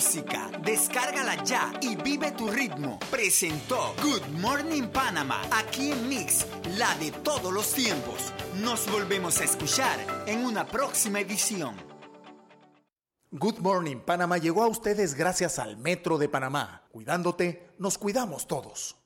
Música, descárgala ya y vive tu ritmo. Presentó Good Morning Panama, aquí en Mix, la de todos los tiempos. Nos volvemos a escuchar en una próxima edición. Good Morning Panama llegó a ustedes gracias al Metro de Panamá. Cuidándote, nos cuidamos todos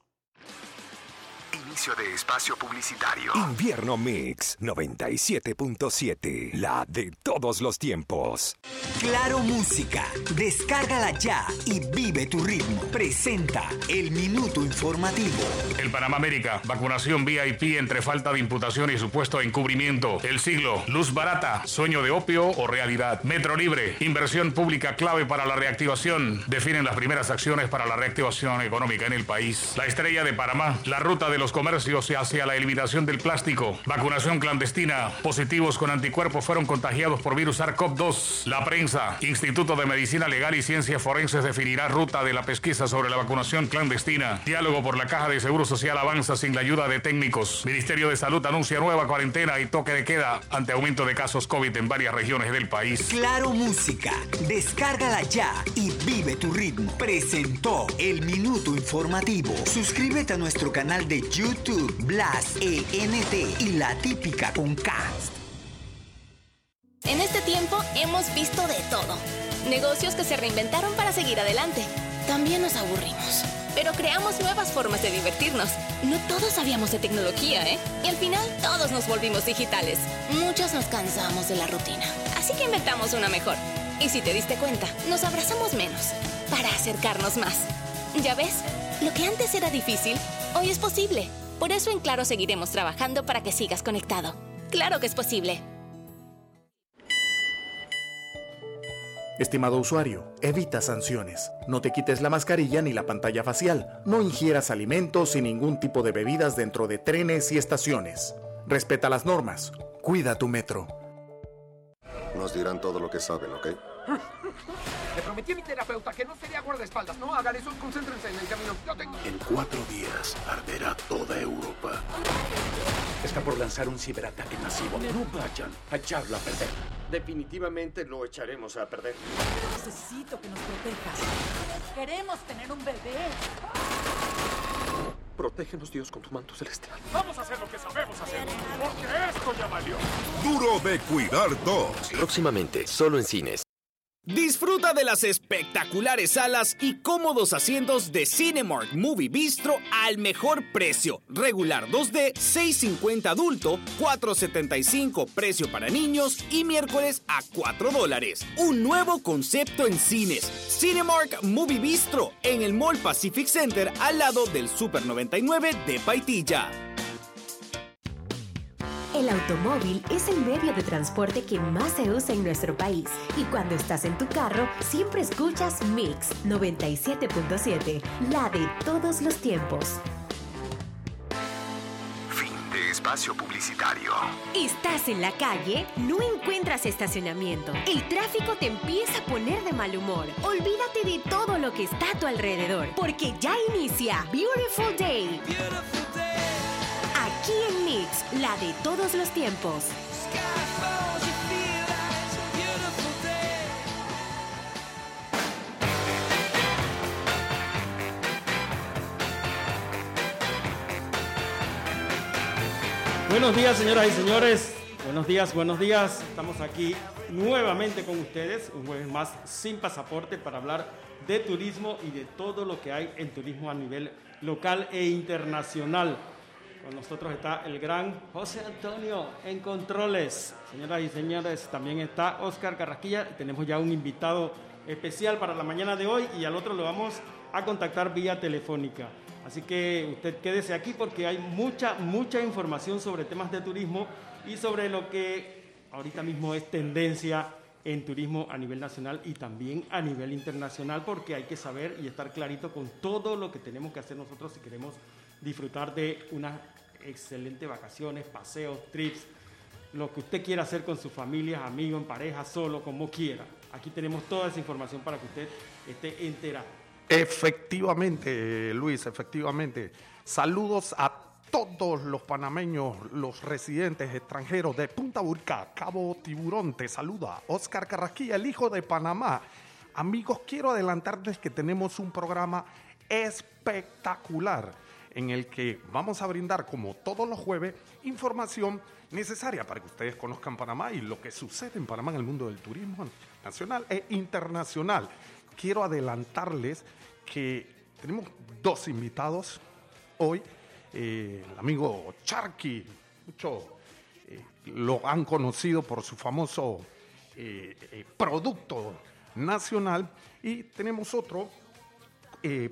de espacio publicitario. Invierno Mix 97.7, la de todos los tiempos. Claro Música, descárgala ya y vive tu ritmo. Presenta el minuto informativo. El Panamá América, vacunación VIP entre falta de imputación y supuesto encubrimiento. El siglo, luz barata, sueño de opio o realidad. Metro Libre, inversión pública clave para la reactivación. Definen las primeras acciones para la reactivación económica en el país. La estrella de Panamá, la ruta de los comercios hacia la eliminación del plástico. Vacunación clandestina. Positivos con anticuerpos fueron contagiados por virus SARS-CoV-2. La prensa. Instituto de Medicina Legal y Ciencias Forenses definirá ruta de la pesquisa sobre la vacunación clandestina. Diálogo por la Caja de Seguro Social avanza sin la ayuda de técnicos. Ministerio de Salud anuncia nueva cuarentena y toque de queda ante aumento de casos COVID en varias regiones del país. Claro Música. Descárgala ya y vive tu ritmo. Presentó el minuto informativo. Suscríbete a nuestro canal de YouTube Blas ENT y la típica con cast. En este tiempo hemos visto de todo. Negocios que se reinventaron para seguir adelante. También nos aburrimos. Pero creamos nuevas formas de divertirnos. No todos sabíamos de tecnología, ¿eh? Y al final todos nos volvimos digitales. Muchos nos cansamos de la rutina. Así que inventamos una mejor. Y si te diste cuenta, nos abrazamos menos para acercarnos más. ¿Ya ves? Lo que antes era difícil, hoy es posible. Por eso en Claro seguiremos trabajando para que sigas conectado. Claro que es posible. Estimado usuario, evita sanciones. No te quites la mascarilla ni la pantalla facial. No ingieras alimentos y ningún tipo de bebidas dentro de trenes y estaciones. Respeta las normas. Cuida tu metro. Nos dirán todo lo que saben, ¿ok? Le prometí a mi terapeuta que no sería guardaespaldas. No hagan eso, concéntrense en el camino. Yo tengo... En cuatro días arderá toda Europa. Está por lanzar un ciberataque masivo. No vayan a echarlo a perder. Definitivamente lo echaremos a perder. Necesito que nos protejas. Queremos tener un bebé. Protégenos, Dios, con tu manto celestial. Vamos a hacer lo que sabemos hacer, porque esto ya valió. Duro de cuidar dos. Próximamente, solo en cines. Disfruta de las espectaculares salas y cómodos asientos de Cinemark Movie Bistro al mejor precio. Regular 2D, 6.50 adulto, 4.75 precio para niños y miércoles a 4 dólares. Un nuevo concepto en cines. Cinemark Movie Bistro en el Mall Pacific Center al lado del Super 99 de Paitilla. El automóvil es el medio de transporte que más se usa en nuestro país y cuando estás en tu carro siempre escuchas Mix 97.7, la de todos los tiempos. Fin de espacio publicitario. Estás en la calle, no encuentras estacionamiento. El tráfico te empieza a poner de mal humor. Olvídate de todo lo que está a tu alrededor, porque ya inicia Beautiful Day. Beautiful Day. Aquí en Mix, la de todos los tiempos. Buenos días, señoras y señores. Buenos días, buenos días. Estamos aquí nuevamente con ustedes, un jueves más sin pasaporte para hablar de turismo y de todo lo que hay en turismo a nivel local e internacional. Con nosotros está el gran José Antonio en controles. Señoras y señores, también está Oscar Carrasquilla. Tenemos ya un invitado especial para la mañana de hoy y al otro lo vamos a contactar vía telefónica. Así que usted quédese aquí porque hay mucha, mucha información sobre temas de turismo y sobre lo que ahorita mismo es tendencia en turismo a nivel nacional y también a nivel internacional porque hay que saber y estar clarito con todo lo que tenemos que hacer nosotros si queremos disfrutar de unas excelentes vacaciones, paseos, trips, lo que usted quiera hacer con su familia, amigos, en pareja, solo, como quiera. Aquí tenemos toda esa información para que usted esté enterado. Efectivamente, Luis, efectivamente. Saludos a todos los panameños, los residentes extranjeros de Punta Burca, Cabo Tiburón. Te saluda Oscar Carrasquilla, el hijo de Panamá Amigos, quiero adelantarles que tenemos un programa espectacular en el que vamos a brindar, como todos los jueves, información necesaria para que ustedes conozcan Panamá y lo que sucede en Panamá en el mundo del turismo nacional e internacional. Quiero adelantarles que tenemos dos invitados hoy. Eh, el amigo Charqui, muchos eh, lo han conocido por su famoso eh, producto nacional. Y tenemos otro,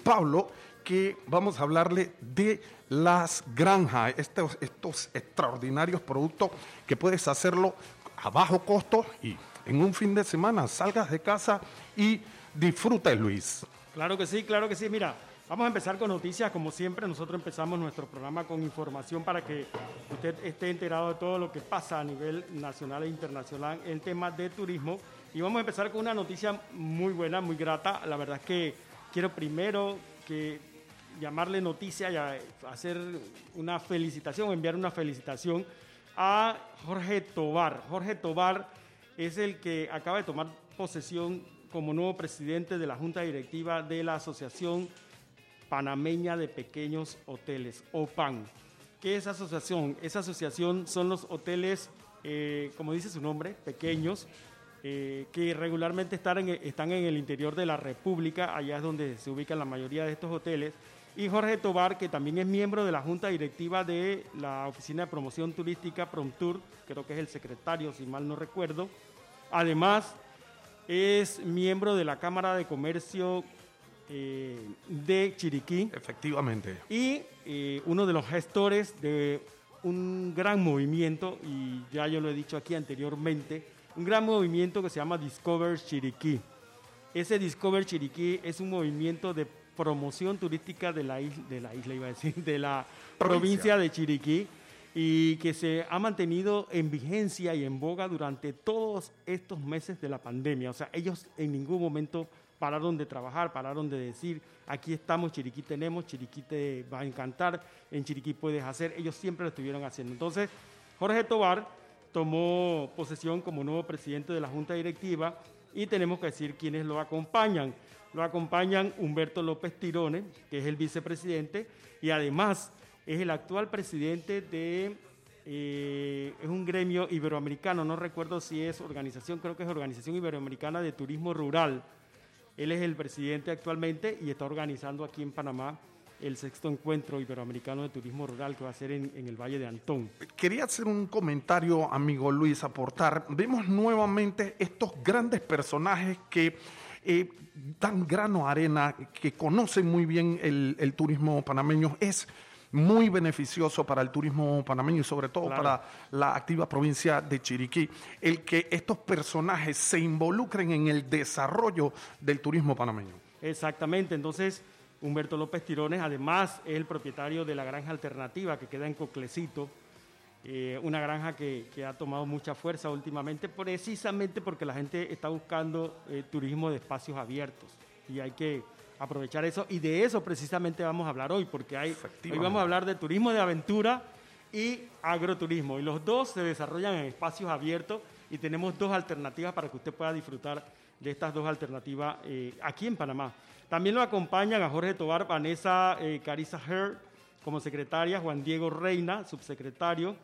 Pablo, que vamos a hablarle de las granjas, estos, estos extraordinarios productos que puedes hacerlo a bajo costo y en un fin de semana salgas de casa y disfrutes, Luis. Claro que sí, claro que sí. Mira, vamos a empezar con noticias. Como siempre, nosotros empezamos nuestro programa con información para que usted esté enterado de todo lo que pasa a nivel nacional e internacional en temas de turismo. Y vamos a empezar con una noticia muy buena, muy grata. La verdad es que quiero primero que llamarle noticia y hacer una felicitación, enviar una felicitación a Jorge Tobar. Jorge Tobar es el que acaba de tomar posesión como nuevo presidente de la Junta Directiva de la Asociación Panameña de Pequeños Hoteles, OPAN. ¿Qué es esa asociación? Esa asociación son los hoteles, eh, como dice su nombre, pequeños, eh, que regularmente están en, están en el interior de la República, allá es donde se ubican la mayoría de estos hoteles, y Jorge Tobar, que también es miembro de la Junta Directiva de la Oficina de Promoción Turística Promtur, creo que es el secretario, si mal no recuerdo. Además, es miembro de la Cámara de Comercio eh, de Chiriquí. Efectivamente. Y eh, uno de los gestores de un gran movimiento, y ya yo lo he dicho aquí anteriormente, un gran movimiento que se llama Discover Chiriquí. Ese Discover Chiriquí es un movimiento de promoción turística de la isla, de la isla iba a decir, de la provincia. de Chiriquí y que se ha mantenido en vigencia y en boga durante todos estos meses de la pandemia. O sea, ellos en ningún momento pararon de trabajar, pararon de decir, aquí estamos, Chiriquí tenemos, Chiriquí te va a encantar, en Chiriquí puedes hacer. Ellos siempre lo estuvieron haciendo. Entonces, Jorge Tobar tomó posesión como nuevo presidente de la Junta Directiva y tenemos que decir quiénes lo acompañan. Lo acompañan Humberto López Tirone, que es el vicepresidente, y además es el actual presidente de eh, es un gremio iberoamericano, no recuerdo si es organización, creo que es Organización Iberoamericana de Turismo Rural. Él es el presidente actualmente y está organizando aquí en Panamá el sexto encuentro iberoamericano de turismo rural que va a ser en, en, el Valle de Antón. Quería hacer un comentario, amigo Luis, aportar. Vemos nuevamente estos grandes personajes que eh, dan grano a arena, que conocen muy bien el, turismo panameño, es muy beneficioso para el turismo panameño y sobre todo para la activa provincia de Chiriquí, el que estos personajes se involucren en el desarrollo del turismo panameño. Exactamente, entonces Humberto López Tirones además es el propietario de la granja alternativa que queda en Coclecito, eh, una granja que, ha tomado mucha fuerza últimamente, precisamente porque la gente está buscando eh, turismo de espacios abiertos y hay que aprovechar eso. Y de eso precisamente vamos a hablar hoy, porque hay, hoy vamos a hablar de turismo de aventura y agroturismo. Y los dos se desarrollan en espacios abiertos y tenemos dos alternativas para que usted pueda disfrutar de estas dos alternativas eh, aquí en Panamá. También lo acompañan a Jorge Tobar, Vanessa Carissa Herr como secretaria, Juan Diego Reina, subsecretario,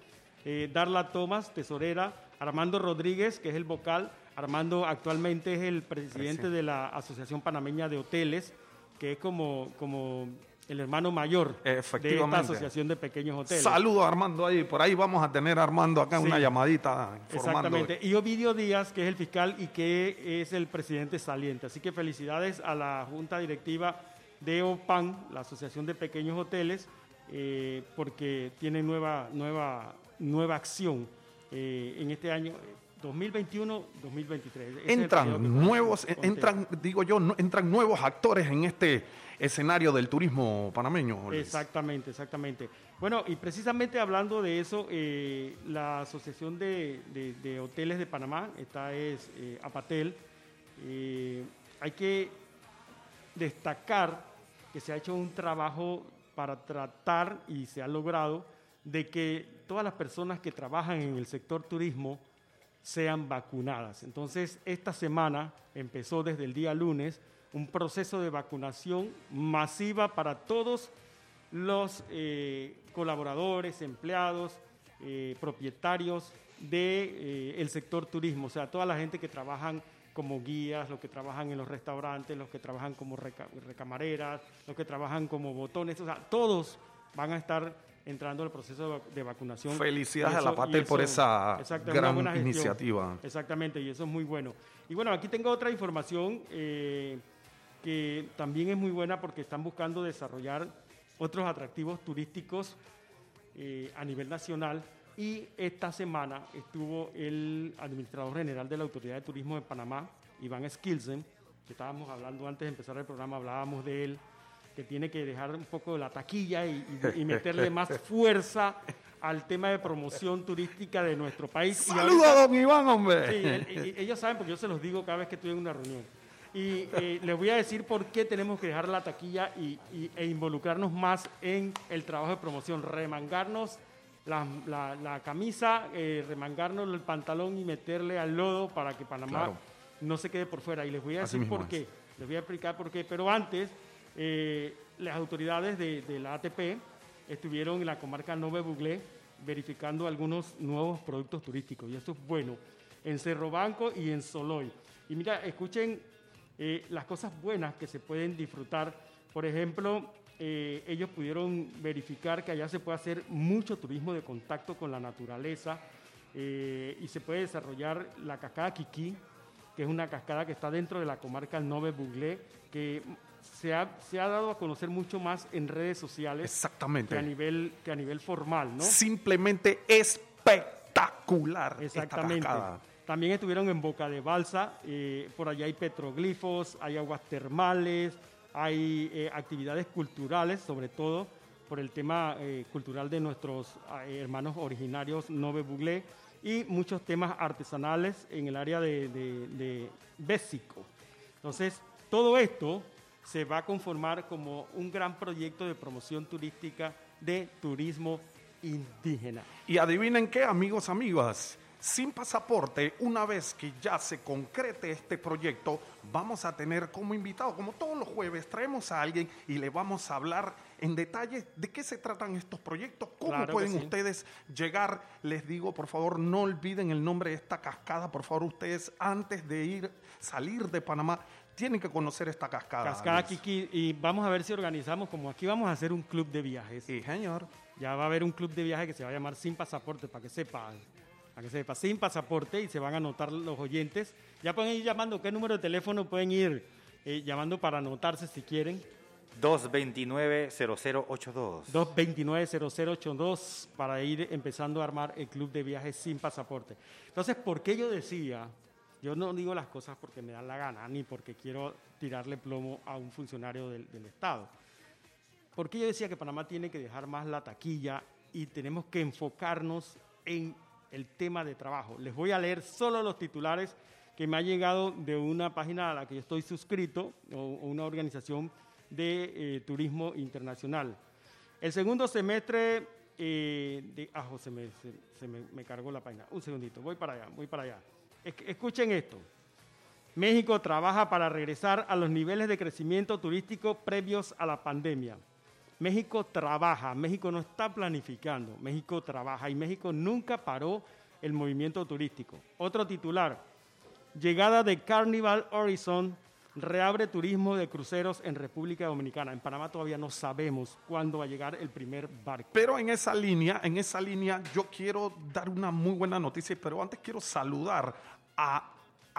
eh, Darla Tomás, tesorera, Armando Rodríguez, que es el vocal. Armando actualmente es el presidente de la Asociación Panameña de Hoteles, que es como, como el hermano mayor de esta asociación de pequeños hoteles. Saludo a Armando ahí, por ahí vamos a tener a Armando acá una llamadita Exactamente. Y Ovidio Díaz, que es el fiscal y que es el presidente saliente. Así que felicidades a la Junta Directiva de OPAN, la Asociación de Pequeños Hoteles, eh, porque tiene nueva, nueva, nueva acción eh, en este año 2021-2023. Entran nuevos, entran, digo yo, entran nuevos actores en este escenario del turismo panameño. Exactamente, exactamente. Bueno, y precisamente hablando de eso, eh, la Asociación de, Hoteles de Panamá, esta es Apatel, hay que destacar que se ha hecho un trabajo para tratar, y se ha logrado, de que todas las personas que trabajan en el sector turismo sean vacunadas. Entonces, esta semana empezó desde el día lunes un proceso de vacunación masiva para todos los eh, colaboradores, empleados, eh, propietarios del de, el sector turismo, o sea, toda la gente que trabajan como guías, los que trabajan en los restaurantes, los que trabajan como recamareras, los que trabajan como botones, o sea, todos van a estar entrando al proceso de vacunación. Felicidades a la PATEL por esa gran iniciativa. Exactamente, y eso es muy bueno. Y bueno, aquí tengo otra información eh, que también es muy buena porque están buscando desarrollar otros atractivos turísticos eh, a nivel nacional y esta semana estuvo el administrador general de la Autoridad de Turismo de Panamá, Iván Skilsen, que estábamos hablando antes de empezar el programa, hablábamos de él, que tiene que dejar un poco de la taquilla y, meterle más fuerza al tema de promoción turística de nuestro país. ¡Saludos don Iván, hombre! Sí, ellos saben porque yo se los digo cada vez que estoy en una reunión. Y eh, les voy a decir por qué tenemos que dejar la taquilla y, e involucrarnos más en el trabajo de promoción, remangarnos la, camisa, eh, remangarnos el pantalón y meterle al lodo para que Panamá no se quede por fuera. Y les voy a decir por qué. Les voy a explicar por qué. Pero antes, eh, las autoridades de, la ATP estuvieron en la comarca Nove Buglé verificando algunos nuevos productos turísticos. Y esto es bueno. En Cerro Banco y en Soloy. Y mira, escuchen eh, las cosas buenas que se pueden disfrutar. Por ejemplo, eh, ellos pudieron verificar que allá se puede hacer mucho turismo de contacto con la naturaleza eh, y se puede desarrollar la cascada Kiki, que es una cascada que está dentro de la comarca Nove Buglé, que se ha, se ha, dado a conocer mucho más en redes sociales Exactamente. Que, a nivel, que a nivel formal. ¿no? Simplemente espectacular. Exactamente. También estuvieron en Boca de Balsa, eh, por allá hay petroglifos, hay aguas termales, hay eh, actividades culturales, sobre todo por el tema eh, cultural de nuestros eh, hermanos originarios Nove Buglé y muchos temas artesanales en el área de, de, Bésico. Entonces, todo esto se va a conformar como un gran proyecto de promoción turística de turismo indígena. Y adivinen qué, amigos, amigas, sin pasaporte, una vez que ya se concrete este proyecto, vamos a tener como invitado, como todos los jueves, traemos a alguien y le vamos a hablar en detalle de qué se tratan estos proyectos, cómo pueden ustedes llegar. Les digo, por favor, no olviden el nombre de esta cascada, por favor, ustedes antes de ir, salir de Panamá, tienen que conocer esta cascada. Cascada Kiki, y vamos a ver si organizamos, como aquí vamos a hacer un club de viajes. Sí, señor. Ya va a haber un club de viajes que se va a llamar Sin Pasaporte, para que sepan para que sepa, sin pasaporte y se van a anotar los oyentes. Ya pueden ir llamando, ¿qué número de teléfono pueden ir eh, llamando para anotarse si quieren? 229-0082. 229-0082 para ir empezando a armar el club de viajes sin pasaporte. Entonces, ¿por qué yo decía? Yo no digo las cosas porque me dan la gana, ni porque quiero tirarle plomo a un funcionario del, del Estado. ¿Por qué yo decía que Panamá tiene que dejar más la taquilla y tenemos que enfocarnos en el tema de trabajo. Les voy a leer solo los titulares que me ha llegado de una página a la que yo estoy suscrito, o, una organización de eh, turismo internacional. El segundo semestre eh, de... Ah, se, me, se, me, cargó la página. Un segundito, voy para allá, voy para allá. escuchen esto. México trabaja para regresar a los niveles de crecimiento turístico previos a la pandemia. México trabaja, México no está planificando, México trabaja y México nunca paró el movimiento turístico. Otro titular, llegada de Carnival Horizon reabre turismo de cruceros en República Dominicana. En Panamá todavía no sabemos cuándo va a llegar el primer barco. Pero en esa línea, en esa línea yo quiero dar una muy buena noticia, pero antes quiero saludar a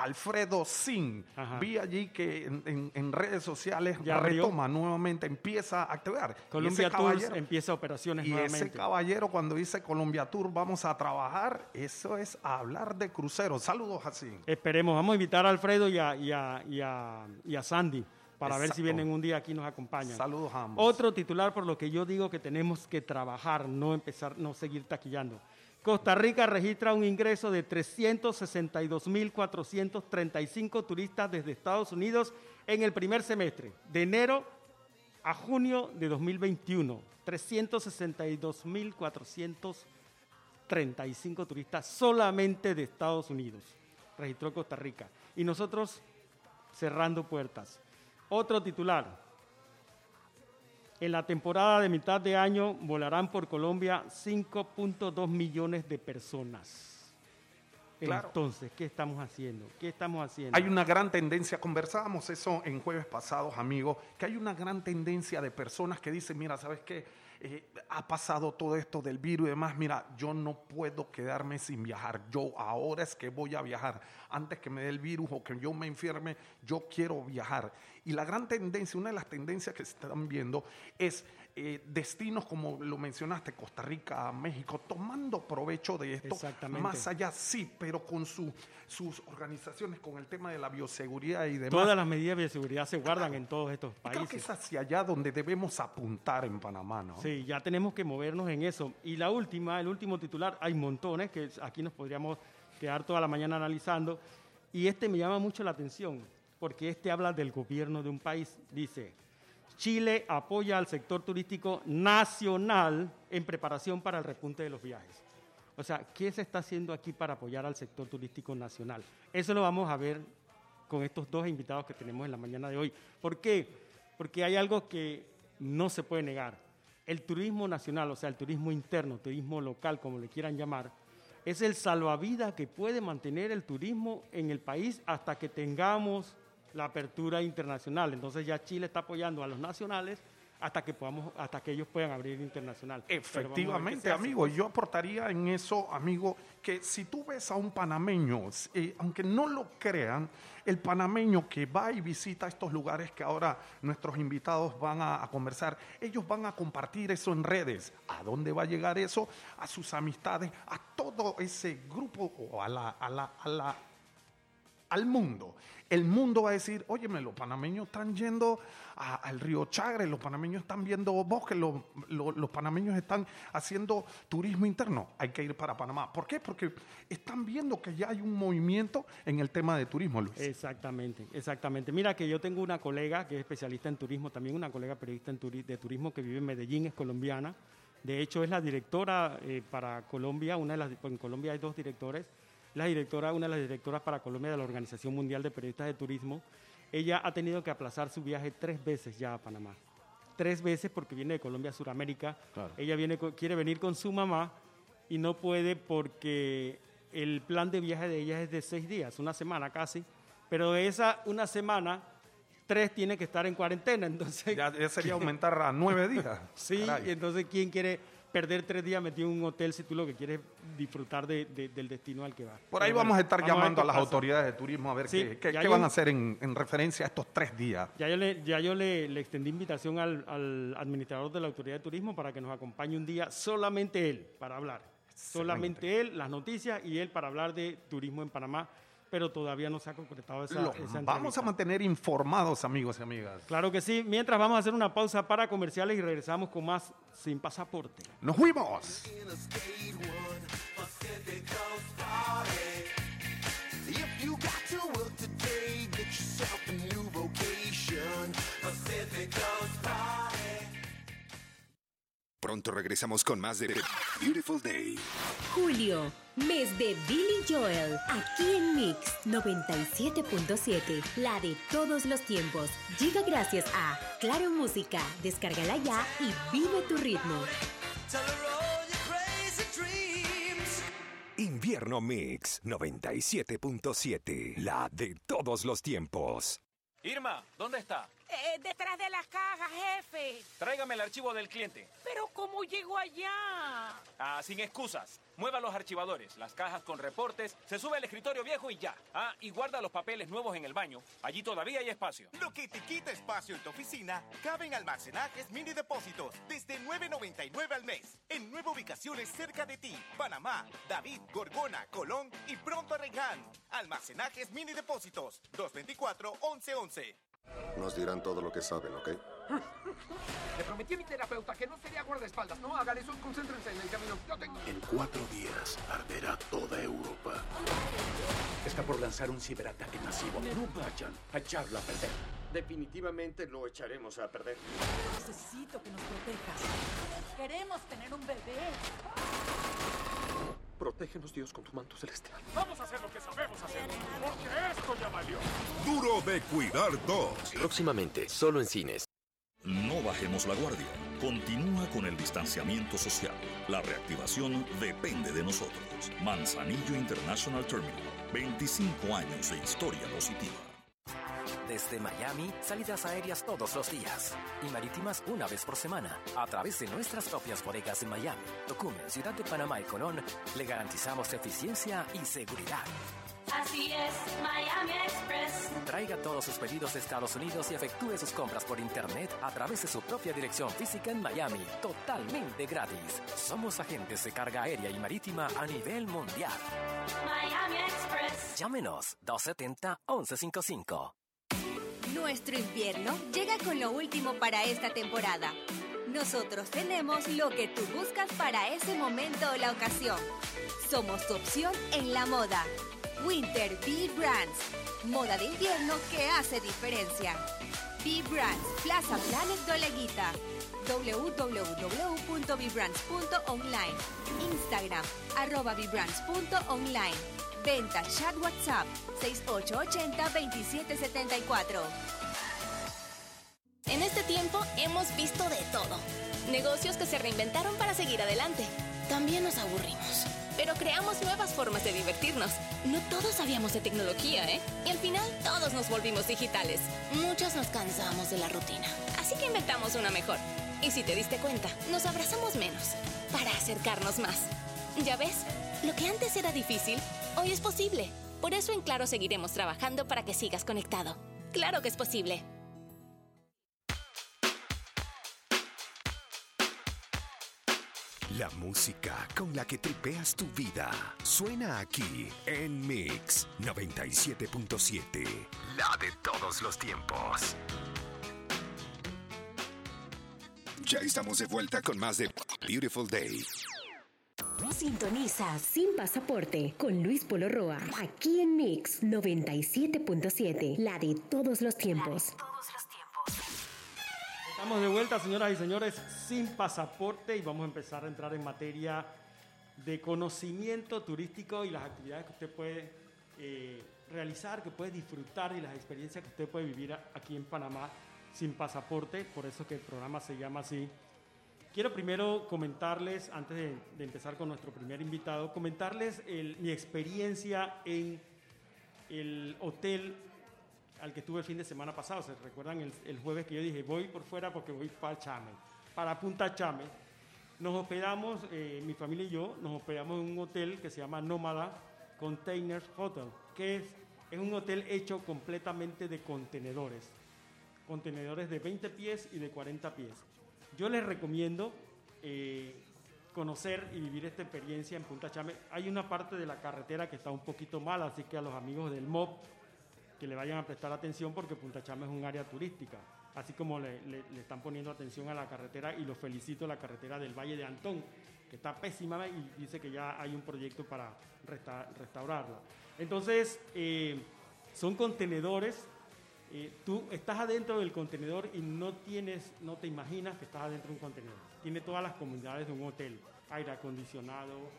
Alfredo Sin. Vi allí que en, redes sociales ya retoma nuevamente, empieza a activar. Colombia Tours empieza operaciones y nuevamente. ese caballero cuando dice Colombia Tour vamos a trabajar, eso es hablar de cruceros. Saludos así. Esperemos, vamos a invitar a Alfredo y a, y a, Sandy para ver si vienen un día aquí y nos acompañan. Saludos a ambos. Otro titular por lo que yo digo que tenemos que trabajar, no empezar, no seguir taquillando. Costa Rica registra un ingreso de 362.435 turistas desde Estados Unidos en el primer semestre, de enero a junio de 2021. 362.435 35 turistas solamente de Estados Unidos. Registró Costa Rica. Y nosotros cerrando puertas. Otro titular. En la temporada de mitad de año volarán por Colombia 5.2 millones de personas. Claro. Entonces, ¿qué estamos haciendo? ¿Qué estamos haciendo? Hay una gran tendencia, conversábamos eso en jueves pasados, amigos, que hay una gran tendencia de personas que dicen, mira, ¿sabes qué? Eh, ha pasado todo esto del virus y demás, mira, yo no puedo quedarme sin viajar, yo ahora es que voy a viajar, antes que me dé el virus o que yo me enferme, yo quiero viajar. Y la gran tendencia, una de las tendencias que se están viendo es eh, destinos como lo mencionaste, Costa Rica, México, tomando provecho de esto. Exactamente. Más allá, sí, pero con su, sus organizaciones, con el tema de la bioseguridad y demás. Todas las medidas de bioseguridad se guardan en todos estos países. Creo que es hacia allá donde debemos apuntar en Panamá, ¿no? Sí, ya tenemos que movernos en eso. Y la última, el último titular, hay montones que aquí nos podríamos quedar toda la mañana analizando. Y este me llama mucho la atención, porque este habla del gobierno de un país. Dice, Chile apoya al sector turístico nacional en preparación para el repunte de los viajes. O sea, ¿qué se está haciendo aquí para apoyar al sector turístico nacional? Eso lo vamos a ver con estos dos invitados que tenemos en la mañana de hoy. ¿Por qué? Porque hay algo que no se puede negar. El turismo nacional, o sea, el turismo interno, turismo local, como le quieran llamar, es el salvavidas que puede mantener el turismo en el país hasta que tengamos la apertura internacional. Entonces ya Chile está apoyando a los nacionales hasta que podamos, hasta que ellos puedan abrir internacional. Efectivamente, amigo, yo aportaría en eso, amigo, que si tú ves a un panameño, eh, aunque no lo crean, el panameño que va y visita estos lugares que ahora nuestros invitados van a, a conversar, ellos van a compartir eso en redes. ¿A dónde va a llegar eso? A sus amistades, a todo ese grupo o a la, a la, a la al mundo. El mundo va a decir, óyeme, los panameños están yendo al río Chagre, los panameños están viendo bosques, los, panameños están haciendo turismo interno. Hay que ir para Panamá. ¿Por qué? Porque están viendo que ya hay un movimiento en el tema de turismo, Luis. Exactamente, exactamente. Mira que yo tengo una colega que es especialista en turismo, también una colega periodista en de turismo que vive en Medellín, es colombiana. De hecho, es la directora eh, para Colombia, una de las, en Colombia hay dos directores, la directora, una de las directoras para Colombia de la Organización Mundial de Periodistas de Turismo. Ella ha tenido que aplazar su viaje tres veces ya a Panamá. Tres veces porque viene de Colombia a Sudamérica. Claro. Ella viene, quiere venir con su mamá y no puede porque el plan de viaje de ella es de seis días, una semana casi. Pero de esa una semana, tres tiene que estar en cuarentena. Entonces, Ya, ya sería aumentar a nueve días. Sí, Caray. y entonces ¿quién quiere perder tres días metido en un hotel si tú lo que quieres es disfrutar de- de- del destino al que vas? Por ahí Pero vamos a estar vamos llamando a las pasa. autoridades de turismo a ver Sí, qué, qué- ya qué yo- van a hacer en, en referencia a estos tres días. Ya yo le, ya yo le, le extendí invitación al, al administrador de la Autoridad de Turismo para que nos acompañe un día, solamente él, para hablar. Solamente él, las noticias y él para hablar de turismo en Panamá, pero todavía no se ha concretado esa, Lo- esa vamos a mantener informados, amigos y amigas. Claro que sí. Mientras vamos a hacer una pausa para comerciales y regresamos con más Sin Pasaporte. ¡Nos fuimos! Pronto regresamos con más de Beautiful Day. Julio, mes de Billy Joel, aquí en Mix 97.7, la de todos los tiempos. Llega gracias a Claro Música, descárgala ya y vive tu ritmo. Invierno Mix 97.7, la de todos los tiempos. Irma, ¿dónde está? Eh, detrás de las cajas, jefe. Tráigame el archivo del cliente. Pero ¿cómo llego allá? Ah, sin excusas. Mueva los archivadores, las cajas con reportes, se sube al escritorio viejo y ya. Ah, y guarda los papeles nuevos en el baño. Allí todavía hay espacio. Lo que te quita espacio en tu oficina cabe en almacenajes mini depósitos desde 9.99 al mes. En nueve ubicaciones cerca de ti. Panamá, David, Gorgona, Colón y pronto Arreján. Almacenajes mini depósitos 224-1111. Nos dirán todo lo que saben, ¿ok? Le prometí a mi terapeuta que no sería guardaespaldas. No hagan eso, concéntrense en el camino. Yo tengo... En cuatro días arderá toda Europa. Está por lanzar un ciberataque masivo. No vayan a echarlo a perder. Definitivamente lo echaremos a perder. Necesito que nos protejas. Queremos tener un bebé. Protégenos, Dios, con tu manto celestial. Vamos a hacer lo que sabemos hacer, porque esto ya valió. Duro de cuidar dos. Próximamente, solo en cines. No bajemos la guardia. Continúa con el distanciamiento social. La reactivación depende de nosotros. Manzanillo International Terminal. 25 años de historia positiva. Desde Miami, salidas aéreas todos los días y marítimas una vez por semana a través de nuestras propias bodegas en Miami, Tocumen, Ciudad de Panamá y Colón, le garantizamos eficiencia y seguridad. Así es, Miami Express. Traiga todos sus pedidos de Estados Unidos y efectúe sus compras por internet a través de su propia dirección física en Miami, totalmente gratis. Somos agentes de carga aérea y marítima a nivel mundial. Miami Express. Llámenos 270-1155. Nuestro invierno llega con lo último para esta temporada. Nosotros tenemos lo que tú buscas para ese momento o la ocasión. Somos tu opción en la moda. Winter Bee Brands. Moda de invierno que hace diferencia. Bee Brands, Plaza Planet Doleguita. www.bbrands.online. Instagram, arroba bbrands.online. Venta chat WhatsApp 6880-2774. En este tiempo hemos visto de todo. Negocios que se reinventaron para seguir adelante. También nos aburrimos. Pero creamos nuevas formas de divertirnos. No todos sabíamos de tecnología, ¿eh? Y al final todos nos volvimos digitales. Muchos nos cansamos de la rutina. Así que inventamos una mejor. Y si te diste cuenta, nos abrazamos menos para acercarnos más. ¿Ya ves? Lo que antes era difícil, hoy es posible. Por eso en Claro seguiremos trabajando para que sigas conectado. Claro que es posible. La música con la que tripeas tu vida suena aquí en Mix 97.7. La de todos los tiempos. Ya estamos de vuelta con más de Beautiful Day. Sintoniza Sin Pasaporte con Luis Polo Roa, aquí en Mix 97.7, la de todos los tiempos. Estamos de vuelta, señoras y señores, sin pasaporte y vamos a empezar a entrar en materia de conocimiento turístico y las actividades que usted puede eh, realizar, que puede disfrutar y las experiencias que usted puede vivir aquí en Panamá sin pasaporte. Por eso que el programa se llama así. Quiero primero comentarles, antes de, empezar con nuestro primer invitado, comentarles el- mi experiencia en el hotel al que estuve el fin de semana pasado. ¿Se recuerdan el, el jueves que yo dije, voy por fuera porque voy para Chame, para Punta Chame? Nos hospedamos, eh, mi familia y yo, nos hospedamos en un hotel que se llama Nómada Containers Hotel, que es, es un hotel hecho completamente de contenedores. Contenedores de 20 pies y de 40 pies. Yo les recomiendo eh, conocer y vivir esta experiencia en Punta Chame. Hay una parte de la carretera que está un poquito mala, así que a los amigos del MOB que le vayan a prestar atención porque Punta Chame es un área turística, así como le, están poniendo atención a la carretera y los felicito la carretera del Valle de Antón, que está pésima y dice que ya hay un proyecto para resta- restaurarla. Entonces, eh, son contenedores, eh, tú estás adentro del contenedor y no tienes, no te imaginas que estás adentro de un contenedor. Tiene todas las comunidades de un hotel, aire acondicionado,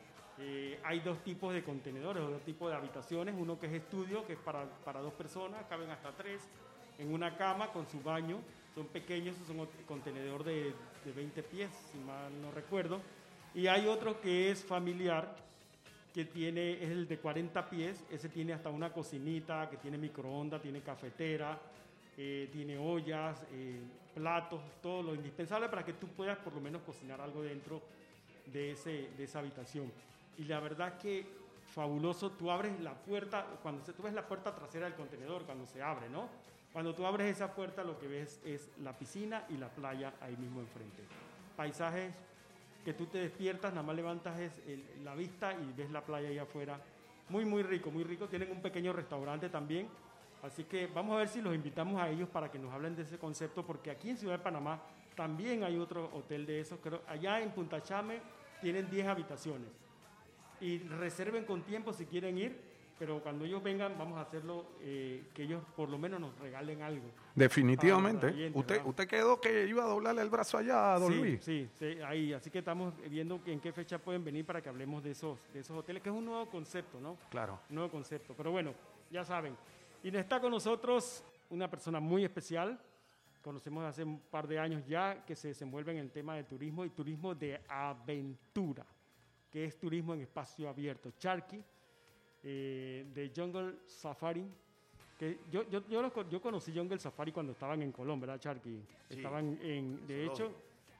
eh, hay dos tipos de contenedores, dos tipos de habitaciones. Uno que es estudio, que es para, para dos personas, caben hasta tres, en una cama con su baño. Son pequeños, son contenedor de, de 20 pies, si mal no recuerdo. Y hay otro que es familiar, que tiene, es el de 40 pies. Ese tiene hasta una cocinita, que tiene microondas, tiene cafetera, eh, tiene ollas, eh, platos, todo lo indispensable para que tú puedas por lo menos cocinar algo dentro de, ese, de esa habitación. Y la verdad que fabuloso, tú abres la puerta, cuando se, tú ves la puerta trasera del contenedor, cuando se abre, ¿no? Cuando tú abres esa puerta lo que ves es la piscina y la playa ahí mismo enfrente. Paisajes que tú te despiertas, nada más levantas es el- la vista y ves la playa ahí afuera. Muy, muy rico, muy rico. Tienen un pequeño restaurante también. Así que vamos a ver si los invitamos a ellos para que nos hablen de ese concepto, porque aquí en Ciudad de Panamá también hay otro hotel de esos. Creo, allá en Punta Chame tienen 10 habitaciones. Y reserven con tiempo si quieren ir, pero cuando ellos vengan vamos a hacerlo, eh, que ellos por lo menos nos regalen algo. Definitivamente. Oyentes, usted, ¿verdad? usted quedó que iba a doblarle el brazo allá a Don sí, Luis. Sí, sí, ahí. Así que estamos viendo en qué fecha pueden venir para que hablemos de esos, de esos hoteles, que es un nuevo concepto, ¿no? Claro. Un nuevo concepto. Pero bueno, ya saben. Y está con nosotros una persona muy especial. Conocemos hace un par de años ya que se desenvuelve en el tema del turismo y turismo de aventura, que es turismo en espacio abierto. Charqui, eh, de Jungle Safari. Que yo, yo, yo, los yo conocí Jungle Safari cuando estaban en Colón, ¿verdad, Charqui? Sí. Estaban en, de hecho,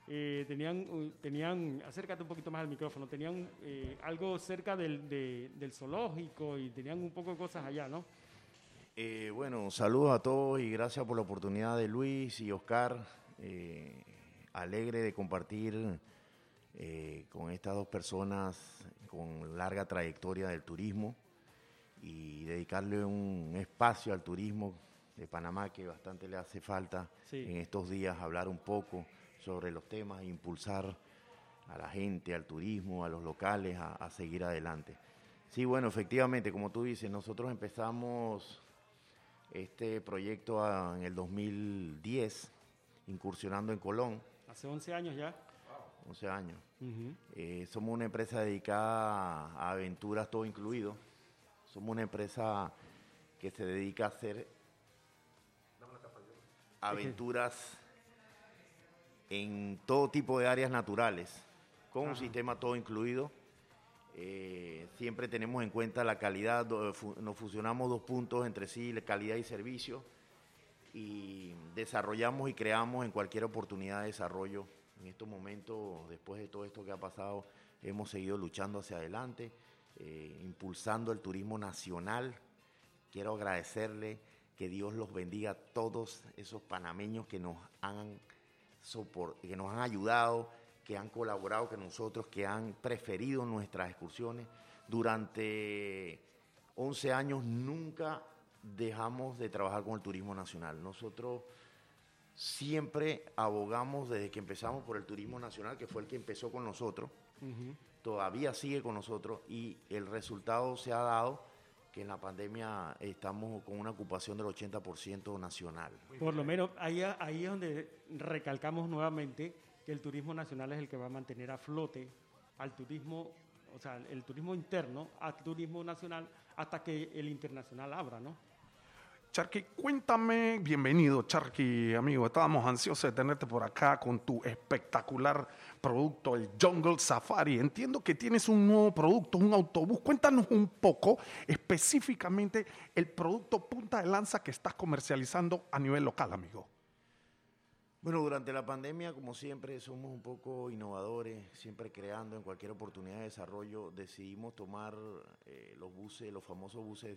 eh, tenían, uh, tenían, acércate un poquito más al micrófono, tenían eh, algo cerca del, de- del zoológico y tenían un poco de cosas allá, ¿no? Eh, bueno, saludos a todos y gracias por la oportunidad de Luis y Oscar. eh, alegre de compartir eh, con estas dos personas con larga trayectoria del turismo y dedicarle un espacio al turismo de Panamá que bastante le hace falta Sí. en estos días hablar un poco sobre los temas impulsar a la gente, al turismo, a los locales a, a seguir adelante. Sí, bueno, efectivamente, como tú dices, nosotros empezamos este proyecto en el 2010, incursionando en Colón, Hace 11 años ya. 11 años. Eh, somos una empresa dedicada a aventuras, todo incluido. Somos una empresa que se dedica a hacer aventuras en todo tipo de áreas naturales, con un sistema todo incluido. Eh, siempre tenemos en cuenta la calidad, fu- nos fusionamos dos puntos entre sí, la calidad y servicio, y desarrollamos y creamos en cualquier oportunidad de desarrollo. En estos momentos, después de todo esto que ha pasado, hemos seguido luchando hacia adelante, eh, impulsando el turismo nacional. Quiero agradecerle que Dios los bendiga a todos esos panameños que nos han sopor- que nos han ayudado, que han colaborado con nosotros, que han preferido nuestras excursiones. Durante 11 años nunca dejamos de trabajar con el turismo nacional. Nosotros siempre abogamos desde que empezamos por el turismo nacional, que fue el que empezó con nosotros. Todavía sigue con nosotros y el resultado se ha dado que en la pandemia estamos con una ocupación del 80% nacional. Por lo menos ahí, ahí es donde recalcamos nuevamente que el turismo nacional es el que va a mantener a flote al turismo, o sea, el turismo interno, al turismo nacional, hasta que el internacional abra, ¿no? Charqui, cuéntame, bienvenido Charqui, amigo, estábamos ansiosos de tenerte por acá con tu espectacular producto, el Jungle Safari. Entiendo que tienes un nuevo producto, un autobús. Cuéntanos un poco específicamente el producto punta de lanza que estás comercializando a nivel local, amigo. Bueno, durante la pandemia, como siempre, somos un poco innovadores, siempre creando en cualquier oportunidad de desarrollo. Decidimos tomar eh, los buses, los famosos buses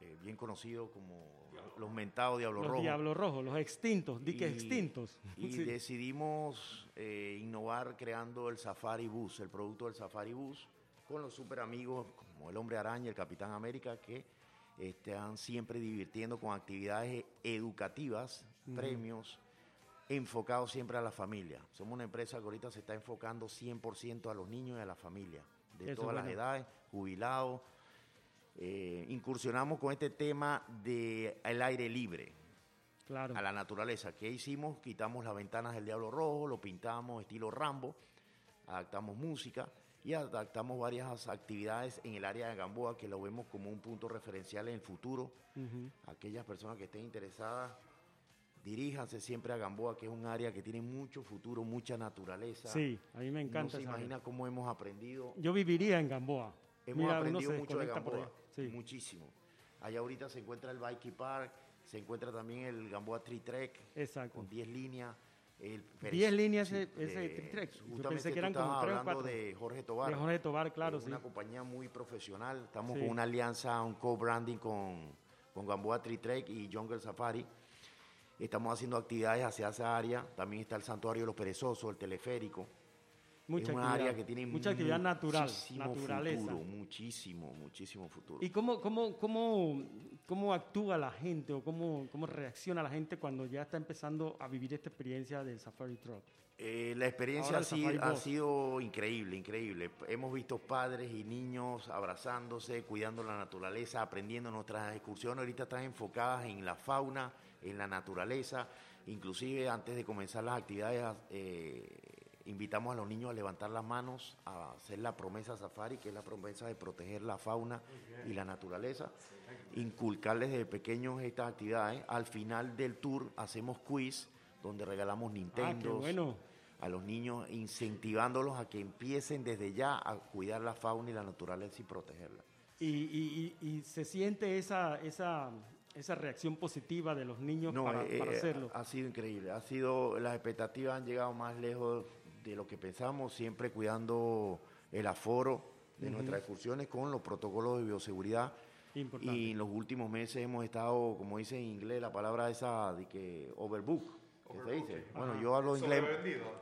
eh, bien conocidos como los mentados Diablo los Rojo. diablos rojos, los extintos, di que Y- extintos. Y Sí. decidimos eh, innovar creando el Safari Bus, el producto del Safari Bus, con los super amigos como el Hombre Araña, el Capitán América, que están siempre divirtiendo con actividades educativas, premios, enfocados siempre a la familia. Somos una empresa que ahorita se está enfocando 100% a los niños y a la familia, de Eso todas las edades, jubilados. Eh, incursionamos con este tema del aire libre Claro. a la naturaleza. ¿Qué hicimos? Quitamos las ventanas del Diablo Rojo, lo pintamos estilo Rambo, adaptamos música y adaptamos varias actividades en el área de Gamboa que lo vemos como un punto referencial en el futuro. Aquellas personas que estén interesadas, diríjanse siempre a Gamboa, que es un área que tiene mucho futuro, mucha naturaleza. Sí, a mí me encanta No se área. imagina cómo hemos aprendido Yo viviría en Gamboa. Hemos Mira, aprendido mucho de Gamboa, muchísimo. Allá ahorita se encuentra el Bikey Park, se encuentra también el Gamboa Tree Trek, Exacto. con 10 líneas. El 10 líneas sí, ese, ese Tree Trek. Yo Justamente pensé que tú eran como estabas 3 o hablando 4. de Jorge Tobar. De Jorge Tobar, claro, Es sí. Una compañía muy profesional. Estamos Sí. con una alianza, un co-branding con, con Gamboa Tree Trek y Jungle Safari. Estamos haciendo actividades hacia esa área. También está el Santuario de los Perezosos, el teleférico. Mucha es un actividad, área que tiene mucha actividad natural, muchísimo naturaleza. futuro, muchísimo, muchísimo futuro. ¿Y cómo, cómo, cómo, cómo actúa la gente o cómo, cómo reacciona la gente cuando ya está empezando a vivir esta experiencia del Safari Truck? Eh, la experiencia ha sido increíble, increíble. Hemos visto padres y niños abrazándose, cuidando la naturaleza, aprendiendo nuestras excursiones. Ahorita están enfocadas en la fauna, en la naturaleza. Inclusive antes de comenzar las actividades, eh, invitamos a los niños a levantar las manos, a hacer la promesa safari, que es la promesa de proteger la fauna y la naturaleza. Inculcarles desde pequeños estas actividades. Al final del tour hacemos quiz, donde regalamos Nintendo bueno. a los niños, incentivándolos a que empiecen desde ya a cuidar la fauna y la naturaleza y protegerla. Y, y- y- y se siente esa, esa, esa reacción positiva de los niños No, para, eh, para eh, hacerlo. ha sido increíble. Ha sido, las expectativas han llegado más lejos de lo que pensamos, siempre cuidando el aforo de nuestras excursiones con los protocolos de bioseguridad. Importante. Y en los últimos meses hemos estado, como dice en inglés, la palabra esa de que overbook, se dice. Bueno, Ajá. yo hablo inglés,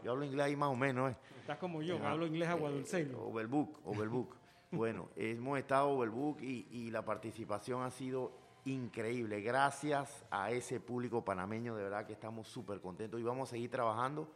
yo hablo inglés ahí más o menos. ¿eh? Estás como yo, Ajá. hablo inglés Eh, aguadulceño. Overbook, overbook. bueno, hemos estado overbook y, y la participación ha sido increíble. Gracias a ese público panameño, de verdad que estamos súper contentos y vamos a seguir trabajando.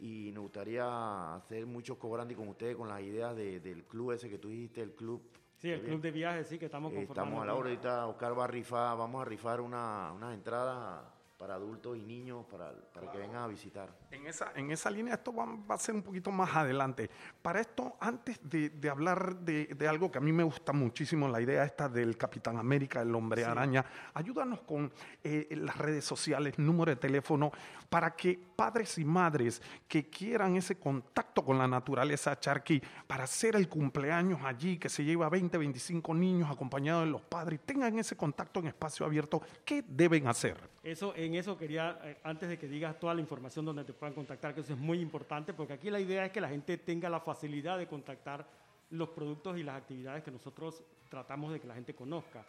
Y nos gustaría hacer muchos cobrantes con ustedes con las ideas de- del club ese que tú dijiste, el club. Sí, el club de viajes, sí, que estamos Eh, conformando. Estamos a la hora ahorita, Oscar va a rifar, vamos a rifar una- unas entradas para adultos y niños para, para que vengan a visitar. En esa, en esa línea esto va, va a ser un poquito más adelante. Para esto, antes de, de hablar de, de algo que a mí me gusta muchísimo, la idea esta del Capitán América, el hombre Sí. araña, ayúdanos con eh, las redes sociales, número de teléfono, para que padres y madres que quieran ese contacto con la naturaleza, Charqui, para hacer el cumpleaños allí, que se lleva 20, 25 niños acompañados de los padres, tengan ese contacto en espacio abierto, ¿qué deben hacer? Eso, en eso quería, eh, antes de que digas toda la información donde te puedan contactar, que eso es muy importante, porque aquí la idea es que la gente tenga la facilidad de contactar los productos y las actividades que nosotros tratamos de que la gente conozca.